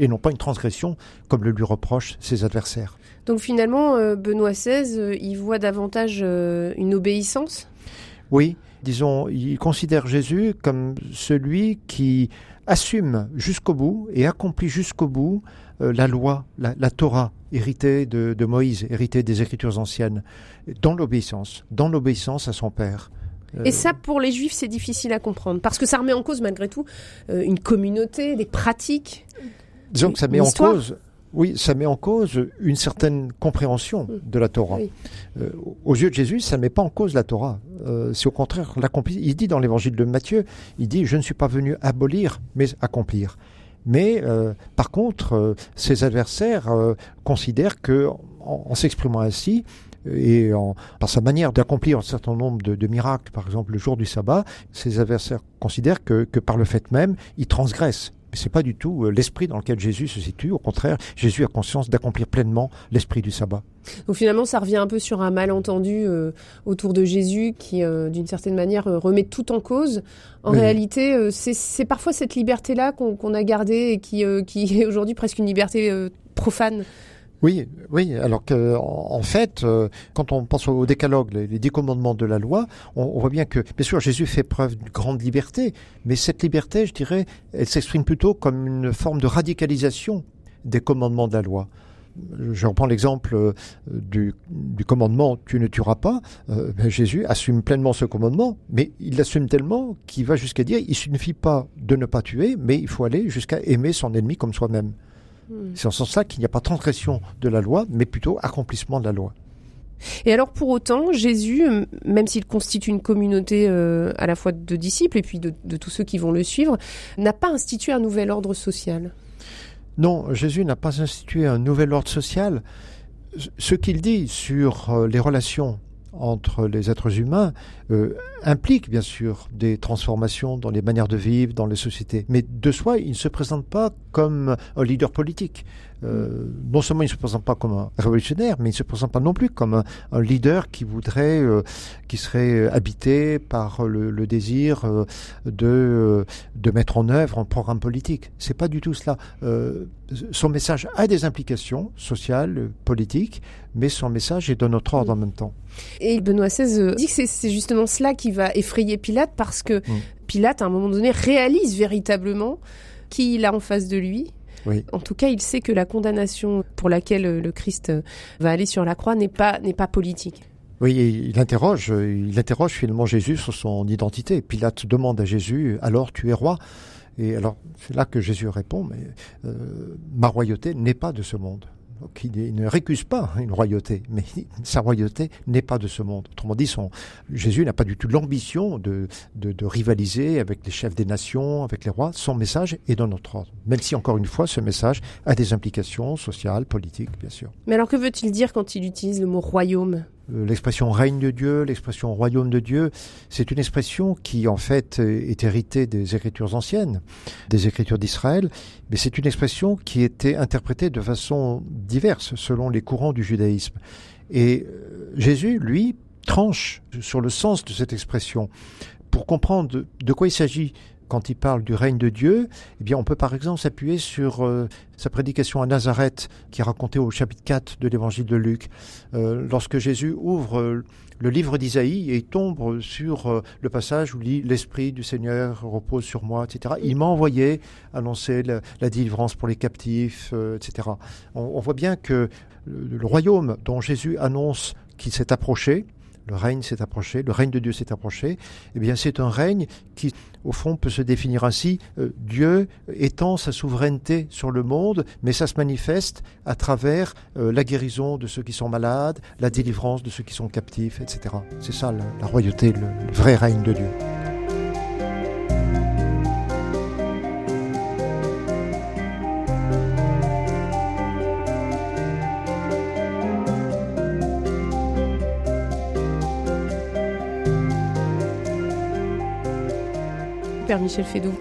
Speaker 3: et non pas une transgression comme le lui reprochent ses adversaires.
Speaker 2: Donc finalement, euh, Benoît XVI, euh, il voit davantage euh, une obéissance?
Speaker 3: Oui, disons, il considère Jésus comme celui qui assume jusqu'au bout et accomplit jusqu'au bout euh, la loi, la, Torah, héritée de, Moïse, héritée des Écritures anciennes, dans l'obéissance, dans l'obéissance à son Père.
Speaker 2: Euh, et ça, pour les Juifs, c'est difficile à comprendre, parce que ça remet en cause, malgré tout, euh, une communauté, des pratiques.
Speaker 3: Disons que ça met en cause oui, ça met en cause une certaine compréhension de la Torah. Euh, aux yeux de Jésus, ça ne met pas en cause la Torah. Euh, c'est au contraire l'accomplir. Il dit dans l'évangile de Matthieu, il dit, je ne suis pas venu abolir, mais accomplir. Mais euh, par contre, ses adversaires considèrent que, en, s'exprimant ainsi, et en, par sa manière d'accomplir un certain nombre de, miracles, par exemple le jour du sabbat, ses adversaires considèrent que, que par le fait même, il transgresse c'est pas du tout euh, l'esprit dans lequel Jésus se situe. Au contraire, Jésus a conscience d'accomplir pleinement l'esprit du sabbat.
Speaker 2: Donc finalement, ça revient un peu sur un malentendu euh, autour de Jésus qui, euh, d'une certaine manière, remet tout en cause. En réalité, c'est parfois cette liberté-là qu'on a gardée et qui, qui est aujourd'hui presque une liberté profane.
Speaker 3: Oui, oui. Alors que, en fait, euh, quand on pense au décalogue, les, dix commandements de la loi, on, voit bien que, bien sûr, Jésus fait preuve d'une grande liberté, mais cette liberté, je dirais, elle s'exprime plutôt comme une forme de radicalisation des commandements de la loi. Je reprends l'exemple euh, du, commandement tu ne tueras pas. Euh, ben, Jésus assume pleinement ce commandement, mais il l'assume tellement qu'il va jusqu'à dire il suffit pas de ne pas tuer, mais il faut aller jusqu'à aimer son ennemi comme soi-même. Hmm. C'est en ce sens-là qu'il n'y a pas transgression de la loi, mais plutôt accomplissement de la loi.
Speaker 2: Et alors pour autant, Jésus, même s'il constitue une communauté euh, à la fois de disciples et puis de, tous ceux qui vont le suivre, n'a pas institué un nouvel ordre social?
Speaker 3: Non, Jésus n'a pas institué un nouvel ordre social. Ce qu'il dit sur euh, les relations entre les êtres humains euh, implique bien sûr des transformations dans les manières de vivre, dans les sociétés. Mais de soi, il ne se présente pas comme un leader politique. Euh, non seulement il ne se présente pas comme un révolutionnaire, mais il ne se présente pas non plus comme un, leader qui voudrait, euh, qui serait habité par le, désir de, de mettre en œuvre un programme politique. C'est pas du tout cela. son message a des implications sociales, politiques, mais son message est de notre ordre en même temps.
Speaker 2: Et Benoît XVI dit que c'est justement cela qui va effrayer Pilate parce que mm. Pilate, à un moment donné, réalise véritablement qui il a en face de lui. En tout cas, il sait que la condamnation pour laquelle le Christ va aller sur la croix n'est pas, n'est pas politique.
Speaker 3: Oui, il interroge, il interroge finalement Jésus sur son identité. Pilate demande à Jésus, alors tu es roi? Et alors, c'est là que Jésus répond, mais euh, ma royauté n'est pas de ce monde qui ne récuse pas une royauté, mais sa royauté n'est pas de ce monde. Autrement dit, Jésus n'a pas du tout l'ambition de, rivaliser avec les chefs des nations, avec les rois. Son message est dans notre ordre. Même si, encore une fois, ce message a des implications sociales, politiques, bien sûr.
Speaker 2: Mais alors, que veut-il dire quand il utilise le mot royaume?
Speaker 3: L'expression règne de Dieu, l'expression royaume de Dieu, c'est une expression qui en fait est héritée des écritures anciennes, des écritures d'Israël, mais c'est une expression qui était interprétée de façon diverse selon les courants du judaïsme. Et euh, Jésus, lui, tranche sur le sens de cette expression. Pour comprendre de quoi il s'agit quand il parle du règne de Dieu, eh bien, on peut par exemple s'appuyer sur euh, sa prédication à Nazareth, qui est racontée au chapitre 4 de l'évangile de Luc. Euh, lorsque Jésus ouvre euh, le livre d'Isaïe et tombe sur le passage où il dit L'Esprit du Seigneur repose sur moi, etc. Il m'a envoyé annoncer la, délivrance pour les captifs, etc. On, voit bien que le royaume dont Jésus annonce qu'il s'est approché, le règne s'est approché, le règne de Dieu s'est approché, eh bien c'est un règne qui, au fond, peut se définir ainsi, euh, Dieu étend sa souveraineté sur le monde, mais ça se manifeste à travers euh, la guérison de ceux qui sont malades, la délivrance de ceux qui sont captifs, etc. C'est ça la, royauté, le vrai règne de Dieu.
Speaker 2: Michel Fédou.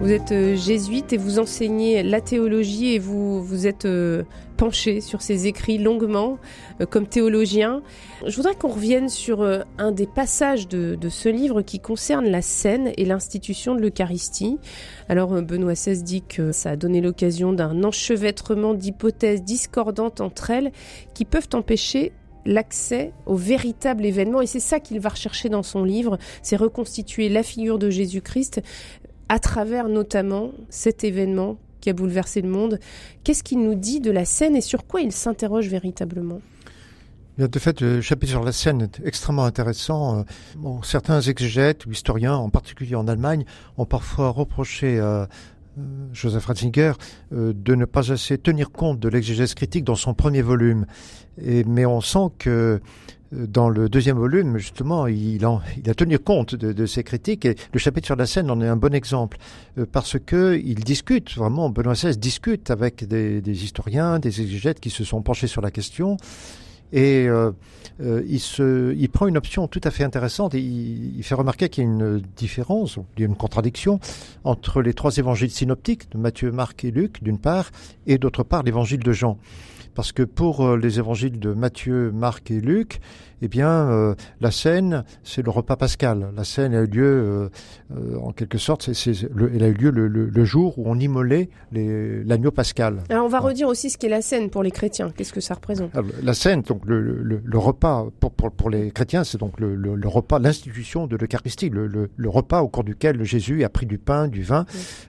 Speaker 2: Vous êtes euh, jésuite et vous enseignez la théologie et vous vous êtes euh, penché sur ces écrits longuement euh, comme théologien. Je voudrais qu'on revienne sur un des passages de, ce livre qui concerne la scène et l'institution de l'Eucharistie. Alors Benoît XVI dit que ça a donné l'occasion d'un enchevêtrement d'hypothèses discordantes entre elles qui peuvent empêcher l'accès au véritable événement. Et c'est ça qu'il va rechercher dans son livre, c'est reconstituer la figure de Jésus-Christ à travers notamment cet événement qui a bouleversé le monde. Qu'est-ce qu'il nous dit de la scène et sur quoi il s'interroge véritablement?
Speaker 3: De fait, le chapitre sur la scène est extrêmement intéressant. Euh, certains exégètes ou historiens, en particulier en Allemagne, ont parfois reproché euh, Joseph Ratzinger euh, de ne pas assez tenir compte de l'exégèse critique dans son premier volume. Mais on sent que dans le deuxième volume, justement, il, a tenu compte de, ces critiques et le chapitre sur la scène en est un bon exemple parce que il discute vraiment, Benoît XVI discute avec des, des historiens, des exégètes qui se sont penchés sur la question et euh, euh, il, il prend une option tout à fait intéressante et il, fait remarquer qu'il y a une différence, il y a une contradiction entre les trois évangiles synoptiques de Matthieu, Marc et Luc, d'une part, et d'autre part l'évangile de Jean. Parce que pour euh, les évangiles de Matthieu, Marc et Luc, eh bien, euh, la scène, c'est le repas pascal. La scène a eu lieu, euh, euh, en quelque sorte, c'est, elle a eu lieu le, jour où on immolait l'agneau pascal.
Speaker 2: Alors, on va redire aussi ce qu'est la scène pour les chrétiens. Qu'est-ce que ça représente?
Speaker 3: La scène, donc le, repas pour, pour, pour, les chrétiens, c'est donc le, repas, l'institution de l'Eucharistie, le, repas au cours duquel Jésus a pris du pain, du vin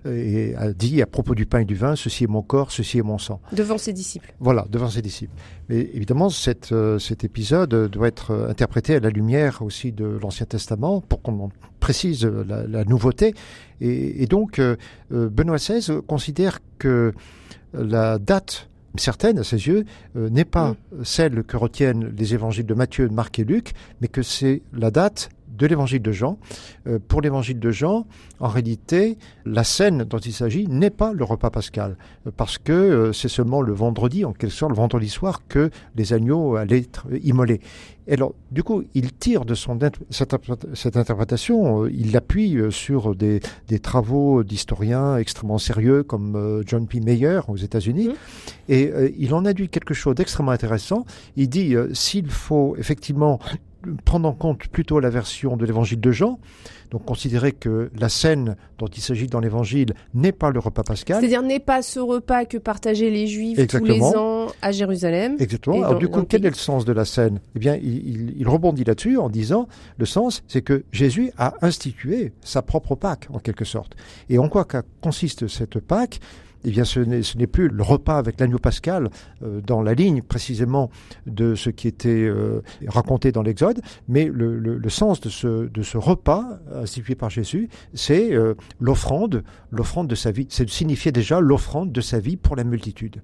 Speaker 3: et a dit à propos du pain et du vin, ceci est mon corps, ceci est mon sang.
Speaker 2: Devant ses disciples.
Speaker 3: Voilà, devant ses disciples. Mais évidemment, cette, cet épisode doit être interprété à la lumière aussi de l'Ancien Testament pour qu'on précise la, nouveauté. Et, donc, euh, euh, Benoît XVI considère que la date certaine à ses yeux euh, n'est pas mm. celle que retiennent les évangiles de Matthieu, Marc et Luc, mais que c'est la date de l'évangile de Jean. Euh, pour l'évangile de Jean, en réalité, la scène dont il s'agit n'est pas le repas pascal, euh, parce que euh, c'est seulement le vendredi, en quelque sorte le vendredi soir, que les agneaux allaient être immolés. Et alors, du coup, il tire de son cette, cette interprétation, il l'appuie sur des, des travaux d'historiens extrêmement sérieux comme John P. Mayer aux États-Unis, mmh. et il en a dit quelque chose d'extrêmement intéressant. Il dit s'il faut effectivement prendre en compte plutôt la version de l'évangile de Jean, donc considérer que la scène dont il s'agit dans l'évangile n'est pas le repas pascal.
Speaker 2: C'est-à-dire n'est pas ce repas que partageaient les Juifs tous les ans à Jérusalem.
Speaker 3: Exactement. Alors du coup, quel est le sens de la scène? Eh bien, il, il rebondit là-dessus en disant, le sens, c'est que Jésus a institué sa propre Pâque, en quelque sorte. Et en quoi consiste cette Pâque? Eh bien, ce n'est plus le repas avec l'agneau pascal euh, dans la ligne précisément de ce qui était euh, raconté dans l'Exode, mais le, le, sens de ce, de ce repas institué par Jésus, c'est euh, l'offrande, l'offrande de sa vie. C'est signifier déjà l'offrande de sa vie pour la multitude.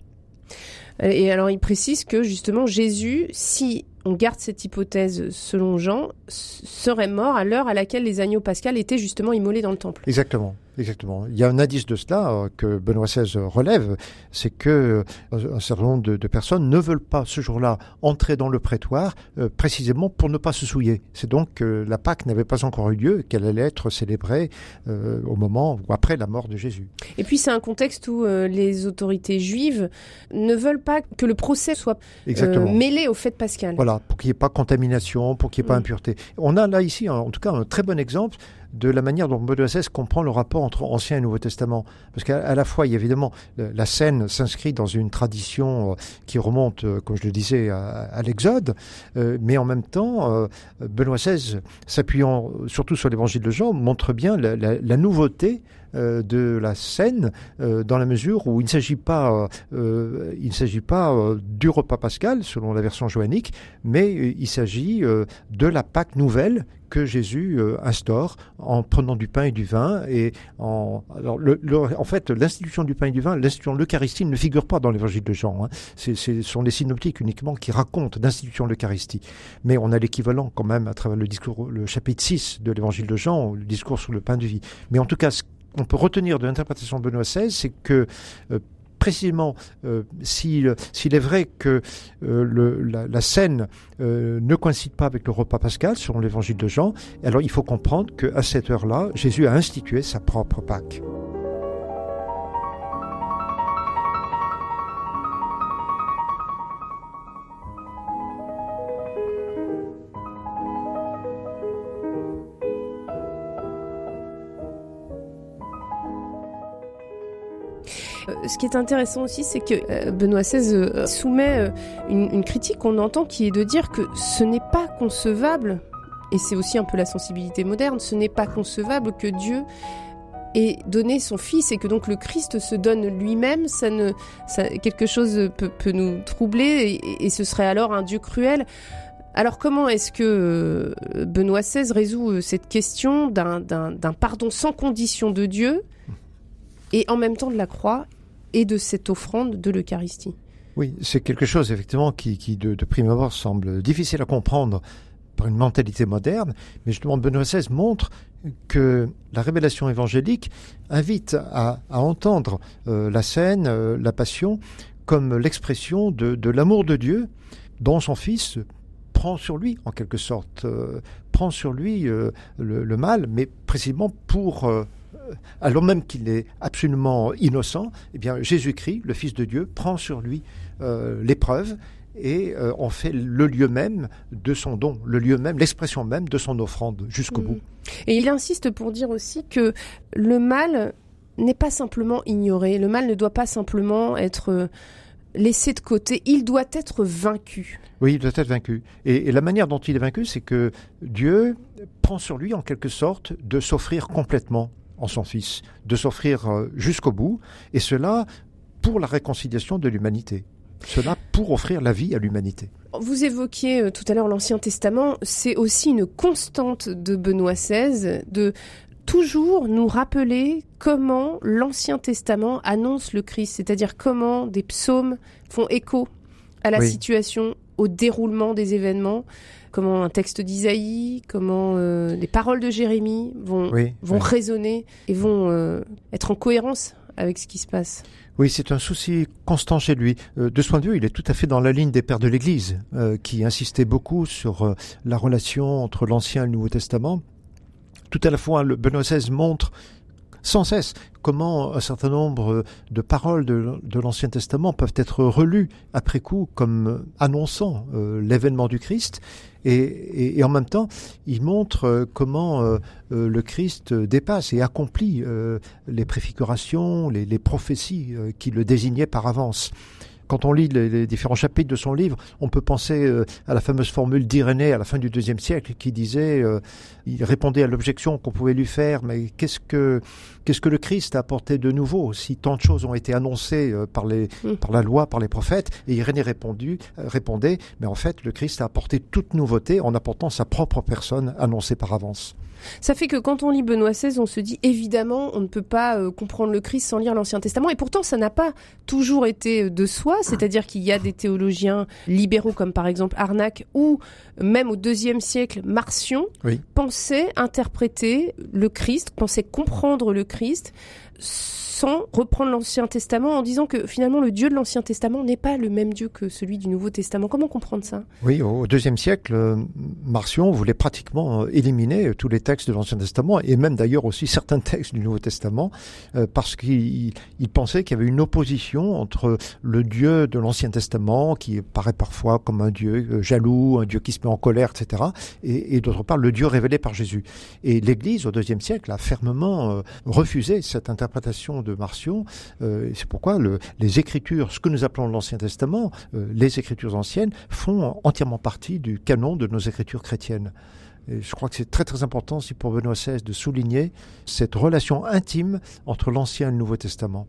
Speaker 2: Et alors, il précise que justement, Jésus, si on garde cette hypothèse selon Jean, serait mort à l'heure à laquelle les agneaux pascals étaient justement immolés dans le temple.
Speaker 3: Exactement. Exactement. Il y a un indice de cela euh, que Benoît XVI relève, c'est que euh, un certain nombre de, personnes ne veulent pas ce jour-là entrer dans le prétoire euh, précisément pour ne pas se souiller. C'est donc que la Pâque n'avait pas encore eu lieu, qu'elle allait être célébrée au moment ou après la mort de Jésus.
Speaker 2: Et puis c'est un contexte où les autorités juives ne veulent pas que le procès soit mêlé au fait pascal.
Speaker 3: Voilà, pour qu'il n'y ait pas contamination, pour qu'il n'y ait pas mm. impureté. On a là ici, en tout cas, un très bon exemple de la manière dont Benoît XVI comprend le rapport entre Ancien et Nouveau Testament. Parce qu'à la fois, il évidemment, la scène s'inscrit dans une tradition euh, qui remonte, euh, comme je le disais, à, l'Exode, euh, mais en même temps, Benoît XVI, s'appuyant surtout sur l'évangile de Jean, montre bien la, nouveauté de la scène dans la mesure où il ne s'agit pas, il ne s'agit pas du repas pascal selon la version joannique, mais il s'agit de la Pâque nouvelle que Jésus euh, instaure en prenant du pain et du vin. Et en, alors le, en fait, l'institution du pain et du vin, l'institution de l'Eucharistie ne figure pas dans l'évangile de Jean. Hein. Ce sont les synoptiques uniquement qui racontent l'institution de l'Eucharistie. Mais on a l'équivalent quand même à travers le discours, le chapitre 6 de l'évangile de Jean, le discours sur le pain de vie. Mais en tout cas, ce qu'on peut retenir de l'interprétation de Benoît XVI, c'est que euh, précisément euh, s'il est vrai que euh, la, scène ne coïncide pas avec le repas pascal selon l'évangile de Jean, alors il faut comprendre qu'à cette heure-là, Jésus a institué sa propre Pâque.
Speaker 2: Ce qui est intéressant aussi, c'est que Benoît XVI soumet une, critique qu'on entend qui est de dire que ce n'est pas concevable, et c'est aussi un peu la sensibilité moderne, ce n'est pas concevable que Dieu et donner son fils et que donc le Christ se donne lui-même, ça quelque chose peut, nous troubler et, ce serait alors un Dieu cruel. Alors comment est-ce que euh, Benoît XVI résout euh, cette question d'un pardon sans condition de Dieu et en même temps de la croix et de cette offrande de l'Eucharistie.
Speaker 3: Oui, c'est quelque chose effectivement qui, de prime abord semble difficile à comprendre par une mentalité moderne, mais justement Benoît XVI montre que la révélation évangélique invite à, entendre euh, la scène, euh, la passion, comme l'expression de, l'amour de Dieu dont son Fils prend sur lui, en quelque sorte, euh, prend sur lui le, mal, mais précisément pour alors même qu'il est absolument innocent, eh bien Jésus-Christ, le Fils de Dieu, prend sur lui l'épreuve et euh, on fait le lieu même de son don, le lieu même, l'expression même de son offrande jusqu'au mm. bout.
Speaker 2: Et il insiste pour dire aussi que le mal n'est pas simplement ignoré, le mal ne doit pas simplement être euh, laissé de côté, il doit être vaincu.
Speaker 3: Oui, il doit être vaincu. Et, la manière dont il est vaincu, c'est que Dieu prend sur lui en quelque sorte de s'offrir complètement en son Fils, de s'offrir euh, jusqu'au bout, et cela pour la réconciliation de l'humanité. Cela pour offrir la vie à l'humanité.
Speaker 2: Vous évoquiez euh, tout à l'heure l'Ancien Testament, c'est aussi une constante de Benoît XVI de toujours nous rappeler comment l'Ancien Testament annonce le Christ, c'est-à-dire comment des psaumes font écho à la situation, au déroulement des événements, comment un texte d'Isaïe, comment euh, les paroles de Jérémie vont, vont résonner et vont euh, être en cohérence avec ce qui se passe.
Speaker 3: Oui, c'est un souci constant chez lui. Euh, de ce point de vue, il est tout à fait dans la ligne des pères de l'Église, euh, qui insistaient beaucoup sur la relation entre l'Ancien et le Nouveau Testament. Tout à la fois, le Benoît XVI montre sans cesse. Comment un certain nombre de paroles de, l'Ancien Testament peuvent être relues après coup comme annonçant l'événement du Christ et, en même temps, il montre euh, comment euh, euh, le Christ dépasse et accomplit les préfigurations, les, les prophéties qui le désignaient par avance quand on lit les, différents chapitres de son livre, on peut penser euh, à la fameuse formule d'Irénée à la fin du deuxième siècle qui disait, euh, il répondait à l'objection qu'on pouvait lui faire, mais qu'est-ce que qu'est-ce que le Christ a apporté de nouveau si tant de choses ont été annoncées euh, par les mm. par la loi, par les prophètes? Et Irénée répondu, répondait, mais en fait, le Christ a apporté toute nouveauté en apportant sa propre personne annoncée par avance.
Speaker 2: Ça fait que quand on lit Benoît XVI, on se dit évidemment, on ne peut pas euh, comprendre le Christ sans lire l'Ancien Testament. Et pourtant, ça n'a pas toujours été euh, de soi. C'est-à-dire qu'il y a des théologiens libéraux, comme par exemple Arnac, ou même au deuxième siècle, Marcion, pensaient interpréter le Christ, pensaient comprendre le Christ sans reprendre l'Ancien Testament en disant que finalement le Dieu de l'Ancien Testament n'est pas le même Dieu que celui du Nouveau Testament. Comment comprendre ça?
Speaker 3: Oui, au deuxième siècle, euh, Marcion voulait pratiquement euh, éliminer tous les textes de l'Ancien Testament et même d'ailleurs aussi certains textes du Nouveau Testament euh, parce qu'il pensait qu'il y avait une opposition entre le Dieu de l'Ancien Testament qui paraît parfois comme un Dieu jaloux, un Dieu qui se met en colère, etc. et, et d'autre part le Dieu révélé par Jésus. Et l'Église au deuxième siècle a fermement refusé cette interprétation de Marcion. Euh, c'est pourquoi les Écritures, ce que nous appelons l'Ancien Testament, euh, les Écritures anciennes, font entièrement partie du canon de nos Écritures chrétiennes. Et je crois que c'est très très important aussi pour Benoît XVI de souligner cette relation intime entre l'Ancien et le Nouveau Testament.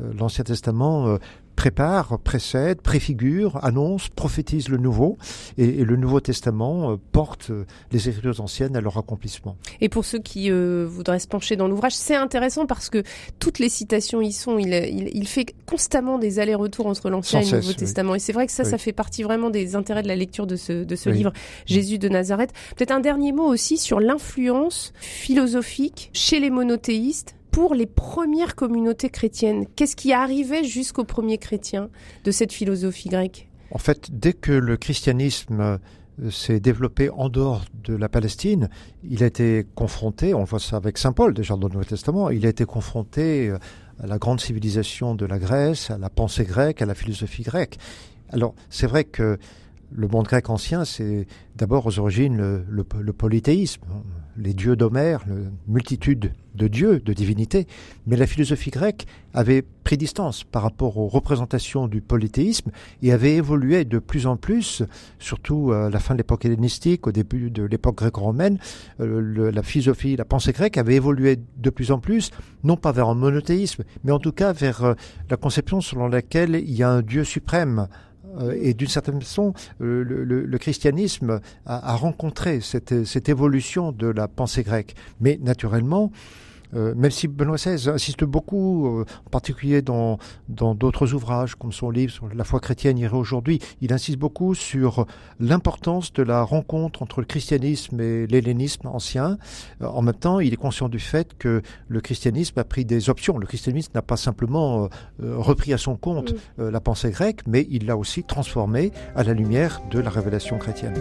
Speaker 3: Euh, L'Ancien Testament prépare, précède, préfigure, annonce, prophétise le Nouveau, et, le Nouveau Testament euh, porte euh, les Écritures anciennes à leur accomplissement.
Speaker 2: Et pour ceux qui euh, voudraient se pencher dans l'ouvrage, c'est intéressant parce que toutes les citations y sont. Il, il, fait constamment des allers-retours entre l'Ancien et le Nouveau Testament. Et c'est vrai que ça, ça fait partie vraiment des intérêts de la lecture de ce, de ce livre, Jésus de Nazareth. Peut-être un dernier mot aussi sur l'influence philosophique chez les monothéistes pour les premières communautés chrétiennes Qu'est-ce qui arrivait jusqu'aux premiers chrétiens de cette philosophie grecque?
Speaker 3: En fait, dès que le christianisme euh, s'est développé en dehors de la Palestine, il a été confronté, on voit ça avec Saint Paul déjà dans le Nouveau Testament, il a été confronté euh, à la grande civilisation de la Grèce, à la pensée grecque, à la philosophie grecque. Alors c'est vrai que le monde grec ancien, c'est d'abord aux origines le, polythéisme. Les dieux d'Homère, la multitude de dieux, de divinités, mais la philosophie grecque avait pris distance par rapport aux représentations du polythéisme et avait évolué de plus en plus, surtout à la fin de l'époque hellénistique, au début de l'époque gréco-romaine, euh, la philosophie, la pensée grecque avait évolué de plus en plus, non pas vers un monothéisme, mais en tout cas vers euh, la conception selon laquelle il y a un Dieu suprême, et d'une certaine façon, le, christianisme a, rencontré cette, évolution de la pensée grecque. Mais naturellement, euh, même si Benoît XVI insiste beaucoup, euh, en particulier dans dans d'autres ouvrages comme son livre sur la foi chrétienne irait aujourd'hui, il insiste beaucoup sur l'importance de la rencontre entre le christianisme et l'hellénisme ancien. Euh, en même temps, il est conscient du fait que le christianisme a pris des options. Le christianisme n'a pas simplement repris à son compte la pensée grecque, mais il l'a aussi transformée à la lumière de la révélation chrétienne.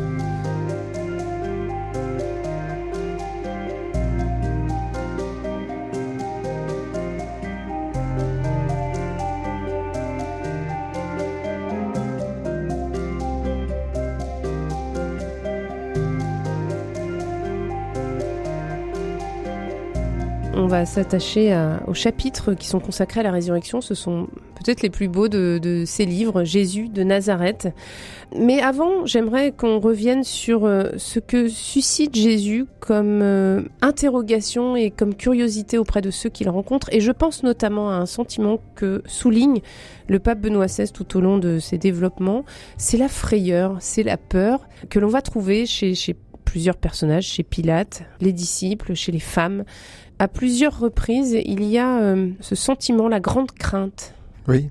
Speaker 2: On va s'attacher aux chapitres qui sont consacrés à la résurrection. Ce sont peut-être les plus beaux de, ces livres, Jésus de Nazareth. Mais avant, j'aimerais qu'on revienne sur euh, ce que suscite Jésus comme euh, interrogation et comme curiosité auprès de ceux qu'il rencontre. Et je pense notamment à un sentiment que souligne le pape Benoît XVI tout au long de ses développements. C'est la frayeur, c'est la peur que l'on va trouver chez, chez plusieurs personnages, chez Pilate, les disciples, chez les femmes, à plusieurs reprises, il y a euh, ce sentiment, la grande crainte.
Speaker 3: Oui.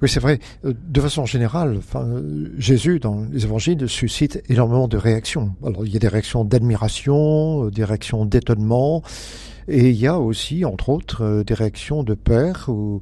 Speaker 3: Oui, c'est vrai. Euh, de façon générale, enfin, Jésus, dans les évangiles, suscite énormément de réactions. Alors, il y a des réactions d'admiration, euh, des réactions d'étonnement, et il y a aussi, entre autres, des réactions de peur. Ou,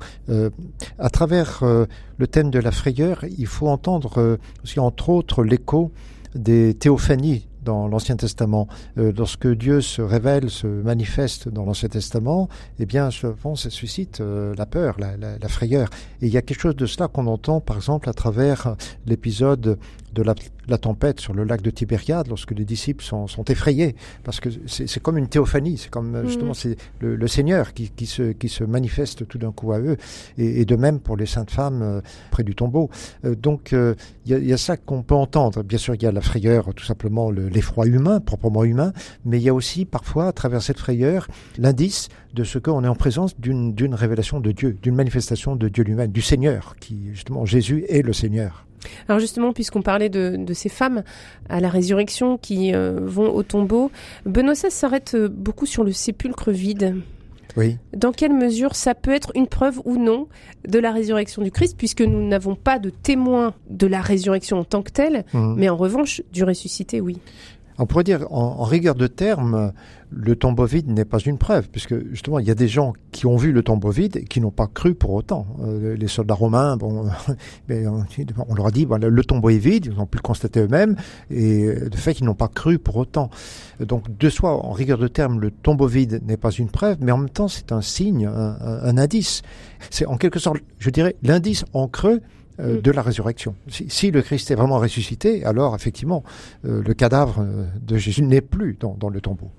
Speaker 3: à travers le thème de la frayeur, il faut entendre aussi, entre autres, l'écho des théophanies dans l'Ancien Testament. Euh, lorsque Dieu se révèle, se manifeste dans l'Ancien Testament, eh bien, je pense, ça suscite euh, la peur, la, la, la, frayeur. Et il y a quelque chose de cela qu'on entend, par exemple, à travers l'épisode de la, la, tempête sur le lac de Tibériade, lorsque les disciples sont, sont effrayés, parce que c'est comme une théophanie, c'est comme euh, justement mm. c'est le, le, Seigneur qui, qui, se, qui se manifeste tout d'un coup à eux, et, et, de même pour les saintes femmes euh, près du tombeau. Euh, donc il y, a, ça qu'on peut entendre. Bien sûr, il y a la frayeur, tout simplement l'effroi humain, proprement humain, mais il y a aussi parfois, à travers cette frayeur, l'indice de ce qu'on est en présence d'une révélation de Dieu, d'une manifestation de Dieu lui-même, du Seigneur, qui justement Jésus est le Seigneur.
Speaker 2: Alors justement, puisqu'on parlait de, de, ces femmes à la résurrection qui euh, vont au tombeau, Benoît s'arrête euh, beaucoup sur le sépulcre vide.
Speaker 3: Oui.
Speaker 2: Dans quelle mesure ça peut être une preuve ou non de la résurrection du Christ, puisque nous n'avons pas de témoin de la résurrection en tant que telle, mmh. mais en revanche du ressuscité, oui.
Speaker 3: On pourrait dire, en, rigueur de terme, le tombeau vide n'est pas une preuve, puisque justement, il y a des gens qui ont vu le tombeau vide et qui n'ont pas cru pour autant. Euh, les soldats romains, bon, on leur a dit, le tombeau est vide, ils ont pu le constater eux-mêmes, et de fait, ils n'ont pas cru pour autant. Donc, de soi, en rigueur de terme, le tombeau vide n'est pas une preuve, mais en même temps, c'est un signe, un indice. C'est en quelque sorte, je dirais, l'indice en creux euh, mm. de la résurrection. Si, si, le Christ est vraiment ressuscité, alors effectivement, euh, le cadavre de Jésus n'est plus dans, dans le tombeau.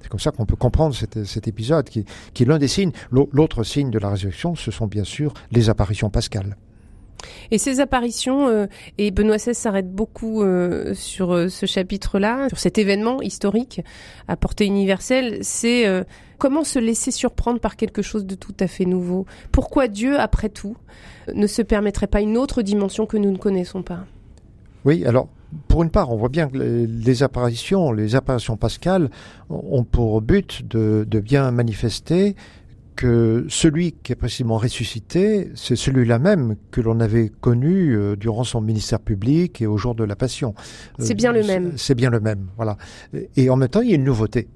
Speaker 3: C'est comme ça qu'on peut comprendre cet, cet épisode qui, qui est l'un des signes. L'autre signe de la résurrection, ce sont bien sûr les apparitions pascales.
Speaker 2: Et ces apparitions, euh, et Benoît XVI s'arrête beaucoup euh, sur euh, ce chapitre-là, sur cet événement historique à portée universelle, c'est comment se laisser surprendre par quelque chose de tout à fait nouveau? Pourquoi Dieu, après tout, ne se permettrait pas une autre dimension que nous ne connaissons pas?
Speaker 3: Oui, alors pour une part, on voit bien que les apparitions, les apparitions pascales ont pour but de bien manifester que celui qui est précisément ressuscité, c'est celui-là même que l'on avait connu euh, durant son ministère public et au jour de la Passion.
Speaker 2: C'est bien le même.
Speaker 3: C'est bien le même, voilà. Et en même temps, il y a une nouveauté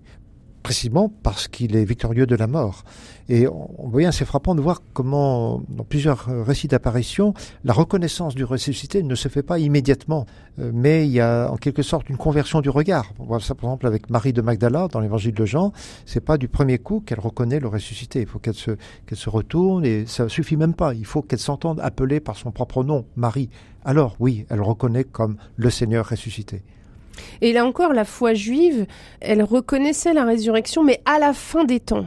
Speaker 3: précisément parce qu'il est victorieux de la mort. Et on voit assez frappant de voir comment, dans plusieurs récits d'apparition, la reconnaissance du ressuscité ne se fait pas immédiatement, euh, mais il y a en quelque sorte une conversion du regard. On voit ça par exemple avec Marie de Magdala dans l'évangile de Jean. C'est pas du premier coup qu'elle reconnaît le ressuscité. Il faut qu'elle se, qu'elle se retourne et ça suffit même pas. Il faut qu'elle s'entende appeler par son propre nom, Marie. Alors oui, elle reconnaît comme le Seigneur ressuscité.
Speaker 2: Et là encore, la foi juive, elle reconnaissait la résurrection, mais à la fin des temps.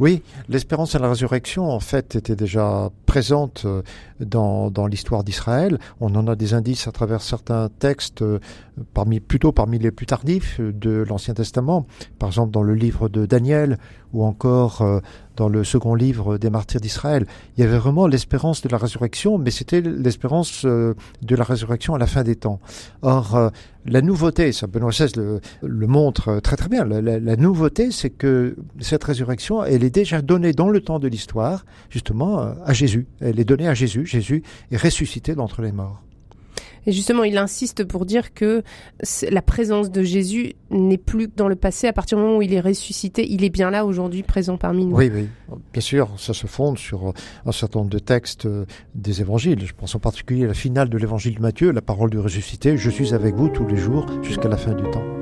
Speaker 3: Oui, l'espérance à la résurrection, en fait, était déjà présente euh, dans, dans l'histoire d'Israël. On en a des indices à travers certains textes, euh, parmi, plutôt parmi les plus tardifs de l'Ancien Testament. Par exemple, dans le livre de Daniel ou encore euh, dans le second livre des martyrs d'Israël. Il y avait vraiment l'espérance de la résurrection, mais c'était l'espérance de la résurrection à la fin des temps. Or, la nouveauté, ça Benoît XVI le, montre très très bien, la, la nouveauté, c'est que cette résurrection, elle est déjà donnée dans le temps de l'histoire, justement, à Jésus. Elle est donnée à Jésus. Jésus est ressuscité d'entre les morts.
Speaker 2: Et justement, il insiste pour dire que la présence de Jésus n'est plus dans le passé. À partir du moment où il est ressuscité, il est bien là aujourd'hui, présent parmi nous.
Speaker 3: Oui, oui. Bien sûr, ça se fonde sur un certain nombre de textes euh, des évangiles. Je pense en particulier à la finale de l'évangile de Matthieu, la parole du ressuscité. Je suis avec vous tous les jours jusqu'à la fin du temps.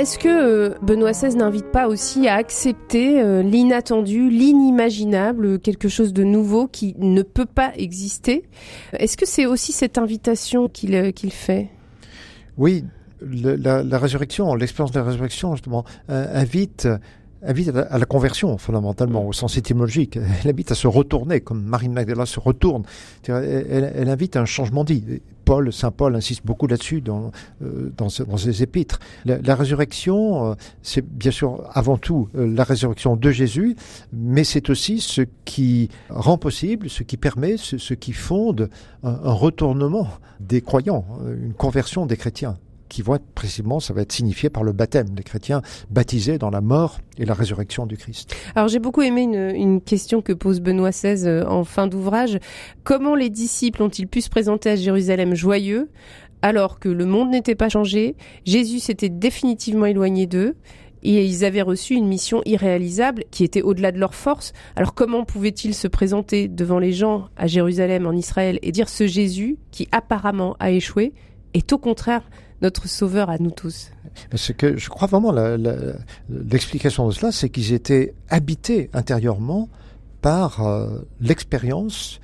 Speaker 2: Est-ce que euh, Benoît XVI n'invite pas aussi à accepter euh, l'inattendu, l'inimaginable, quelque chose de nouveau qui ne peut pas exister? Est-ce que c'est aussi cette invitation qu'il euh, fait?
Speaker 3: Oui, la, résurrection, l'expérience de la résurrection, justement, invite invite à la, conversion fondamentalement au sens étymologique. Elle invite à se retourner, comme Marine Magdala se retourne. Elle, elle, elle, invite à un changement dit. Paul, saint Paul insiste beaucoup là-dessus dans, euh, dans, dans, ses épîtres. La, la résurrection, euh, c'est bien sûr avant tout euh, la résurrection de Jésus, mais c'est aussi ce qui rend possible, ce qui permet, ce, ce qui fonde un, un retournement des croyants, une conversion des chrétiens qui vont être précisément, ça va être signifié par le baptême, des chrétiens baptisés dans la mort et la résurrection du Christ.
Speaker 2: Alors j'ai beaucoup aimé une, une, question que pose Benoît XVI euh, en fin d'ouvrage. Comment les disciples ont-ils pu se présenter à Jérusalem joyeux alors que le monde n'était pas changé, Jésus s'était définitivement éloigné d'eux et ils avaient reçu une mission irréalisable qui était au-delà de leur force. Alors comment pouvaient-ils se présenter devant les gens à Jérusalem, en Israël, et dire ce Jésus qui apparemment a échoué est au contraire notre sauveur à nous tous.
Speaker 3: Ce que je crois vraiment l'explication de cela, c'est qu'ils étaient habités intérieurement par euh, l'expérience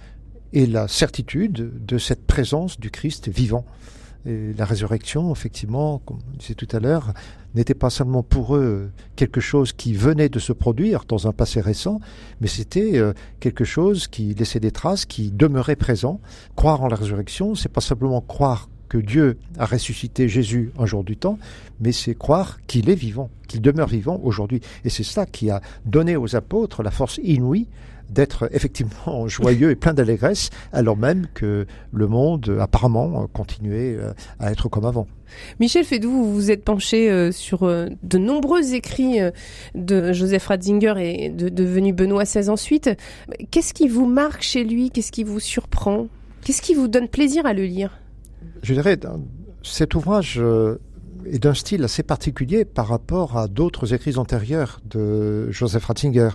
Speaker 3: et la certitude de cette présence du Christ vivant. Et la résurrection, effectivement, comme je disais tout à l'heure, n'était pas seulement pour eux quelque chose qui venait de se produire dans un passé récent, mais c'était euh, quelque chose qui laissait des traces, qui demeurait présent. Croire en la résurrection, c'est pas simplement croire que Dieu a ressuscité Jésus un jour du temps, mais c'est croire qu'il est vivant, qu'il demeure vivant aujourd'hui. Et c'est ça qui a donné aux apôtres la force inouïe d'être effectivement joyeux et plein d'allégresse, alors même que le monde apparemment continuait euh, à être comme avant.
Speaker 2: Michel Fédou, vous vous êtes penché euh, sur euh, de nombreux écrits de Joseph Ratzinger et de, devenu Benoît XVI ensuite. Qu'est-ce qui vous marque chez lui? Qu'est-ce qui vous surprend? Qu'est-ce qui vous donne plaisir à le lire?
Speaker 3: Je dirais, cet ouvrage euh, est d'un style assez particulier par rapport à d'autres écrits antérieurs de Joseph Ratzinger.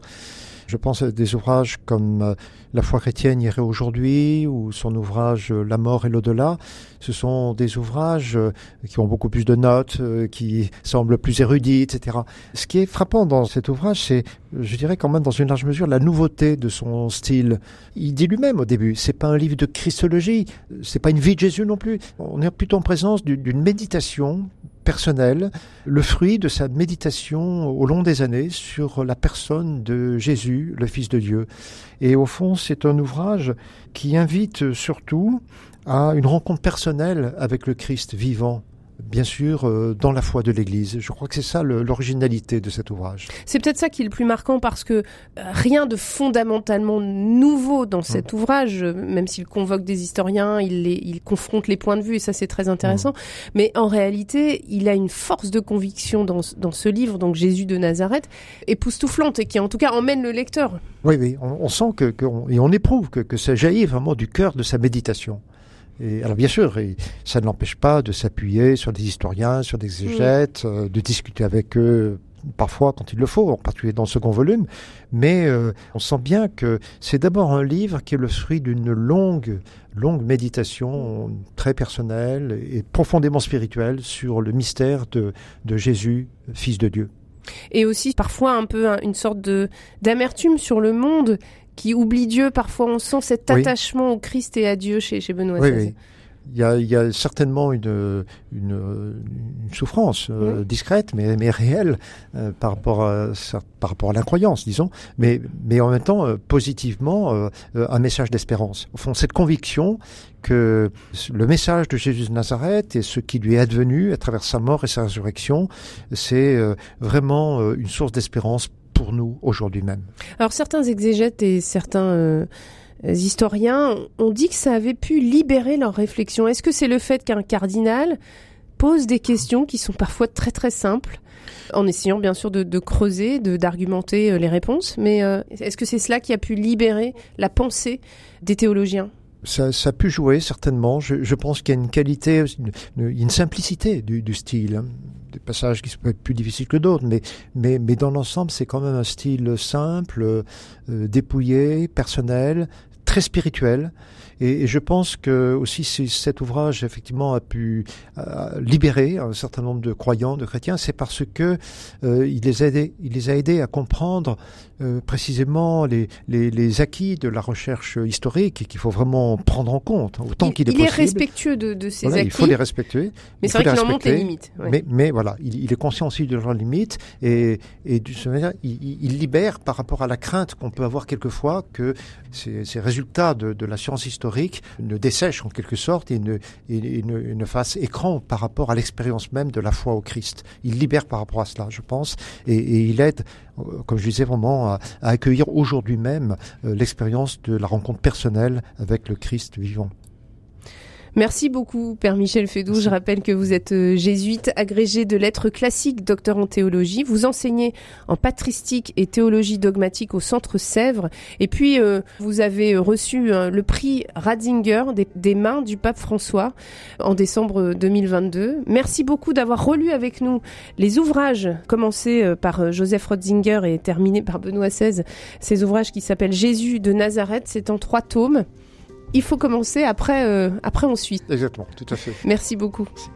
Speaker 3: Je pense à des ouvrages comme euh, La foi chrétienne irait aujourd'hui ou son ouvrage euh, La mort et l'au-delà. Ce sont des ouvrages euh, qui ont beaucoup plus de notes, qui semblent plus érudits, etc. Ce qui est frappant dans cet ouvrage, c'est, je dirais quand même dans une large mesure, la nouveauté de son style. Il dit lui-même au début, c'est pas un livre de christologie, c'est pas une vie de Jésus non plus. On est plutôt en présence d'une méditation personnel, le fruit de sa méditation au long des années sur la personne de Jésus, le Fils de Dieu. Et au fond, c'est un ouvrage qui invite surtout à une rencontre personnelle avec le Christ vivant, bien sûr, euh, dans la foi de l'Église. Je crois que c'est ça l'originalité de cet ouvrage.
Speaker 2: C'est peut-être ça qui est le plus marquant parce que euh, rien de fondamentalement nouveau dans cet mmh. ouvrage, même s'il convoque des historiens, il, les, il confronte les points de vue et ça c'est très intéressant. Mmh. Mais en réalité, il a une force de conviction dans, dans ce livre, donc Jésus de Nazareth, époustouflante et qui en tout cas emmène le lecteur.
Speaker 3: Oui, oui, on, on sent que, que on, et on éprouve que, que ça jaillit vraiment du cœur de sa méditation. Et alors bien sûr, ça ne l'empêche pas de s'appuyer sur des historiens, sur des exégètes, mmh. euh, de discuter avec eux parfois quand il le faut, en particulier dans le second volume, mais euh, on sent bien que c'est d'abord un livre qui est le fruit d'une longue, longue méditation très personnelle et profondément spirituelle sur le mystère de, de Jésus, Fils de Dieu.
Speaker 2: Et aussi parfois un peu une sorte de d'amertume sur le monde qui oublie Dieu. Parfois on sent cet attachement au Christ et à Dieu chez, chez Benoît XVI
Speaker 3: il y, a, il y a, certainement une, une, une souffrance euh, discrète, mais, mais réelle euh, par rapport à, par rapport à l'incroyance, disons, mais, mais en même temps euh, positivement un message d'espérance. Au fond, cette conviction que le message de Jésus de Nazareth et ce qui lui est advenu à travers sa mort et sa résurrection, c'est vraiment une source d'espérance pour nous aujourd'hui même.
Speaker 2: Alors certains exégètes et certains historiens ont dit que ça avait pu libérer leur réflexion. Est-ce que c'est le fait qu'un cardinal pose des questions qui sont parfois très très simples en essayant bien sûr de, creuser, d'argumenter euh, les réponses, mais euh, est-ce que c'est cela qui a pu libérer la pensée des théologiens?
Speaker 3: Ça, ça, a pu jouer certainement. Je, je pense qu'il y a une qualité, une, une simplicité du, du style. Des passages qui sont être plus difficiles que d'autres, mais, mais, mais dans l'ensemble, c'est quand même un style simple, euh, dépouillé, personnel, très spirituel. Et, je pense que aussi cet ouvrage effectivement a pu euh, libérer un certain nombre de croyants, de chrétiens, c'est parce que euh, il les a aidés, il les a aidés à comprendre euh, précisément les, les, les, acquis de la recherche historique et qu'il faut vraiment prendre en compte autant qu'il est possible.
Speaker 2: Il est respectueux de, de ces acquis.
Speaker 3: Il faut les respecter.
Speaker 2: Mais c'est vrai qu'il en les limites.
Speaker 3: Mais, mais, voilà, il, il, est conscient aussi de leurs limites et, et de ce manière, il, il, libère par rapport à la crainte qu'on peut avoir quelquefois que ces, ces résultats de, de la science historique ne dessèche en quelque sorte et ne, ne, fasse écran par rapport à l'expérience même de la foi au Christ. Il libère par rapport à cela, je pense, et, il aide, euh, comme je disais vraiment, à, accueillir aujourd'hui même euh, l'expérience de la rencontre personnelle avec le Christ vivant.
Speaker 2: Merci beaucoup, Père Michel Fédou. Je rappelle que vous êtes euh, jésuite, agrégé de lettres classiques, docteur en théologie. Vous enseignez en patristique et théologie dogmatique au Centre Sèvres. Et puis, euh, vous avez reçu euh, le prix Ratzinger des, mains du pape François en décembre 2022. Merci beaucoup d'avoir relu avec nous les ouvrages commencés par Joseph Ratzinger et terminés par Benoît XVI. Ces ouvrages qui s'appellent Jésus de Nazareth. C'est en trois tomes il faut commencer, après, euh, après on suit.
Speaker 3: Exactement, tout à fait.
Speaker 2: Merci beaucoup. Merci.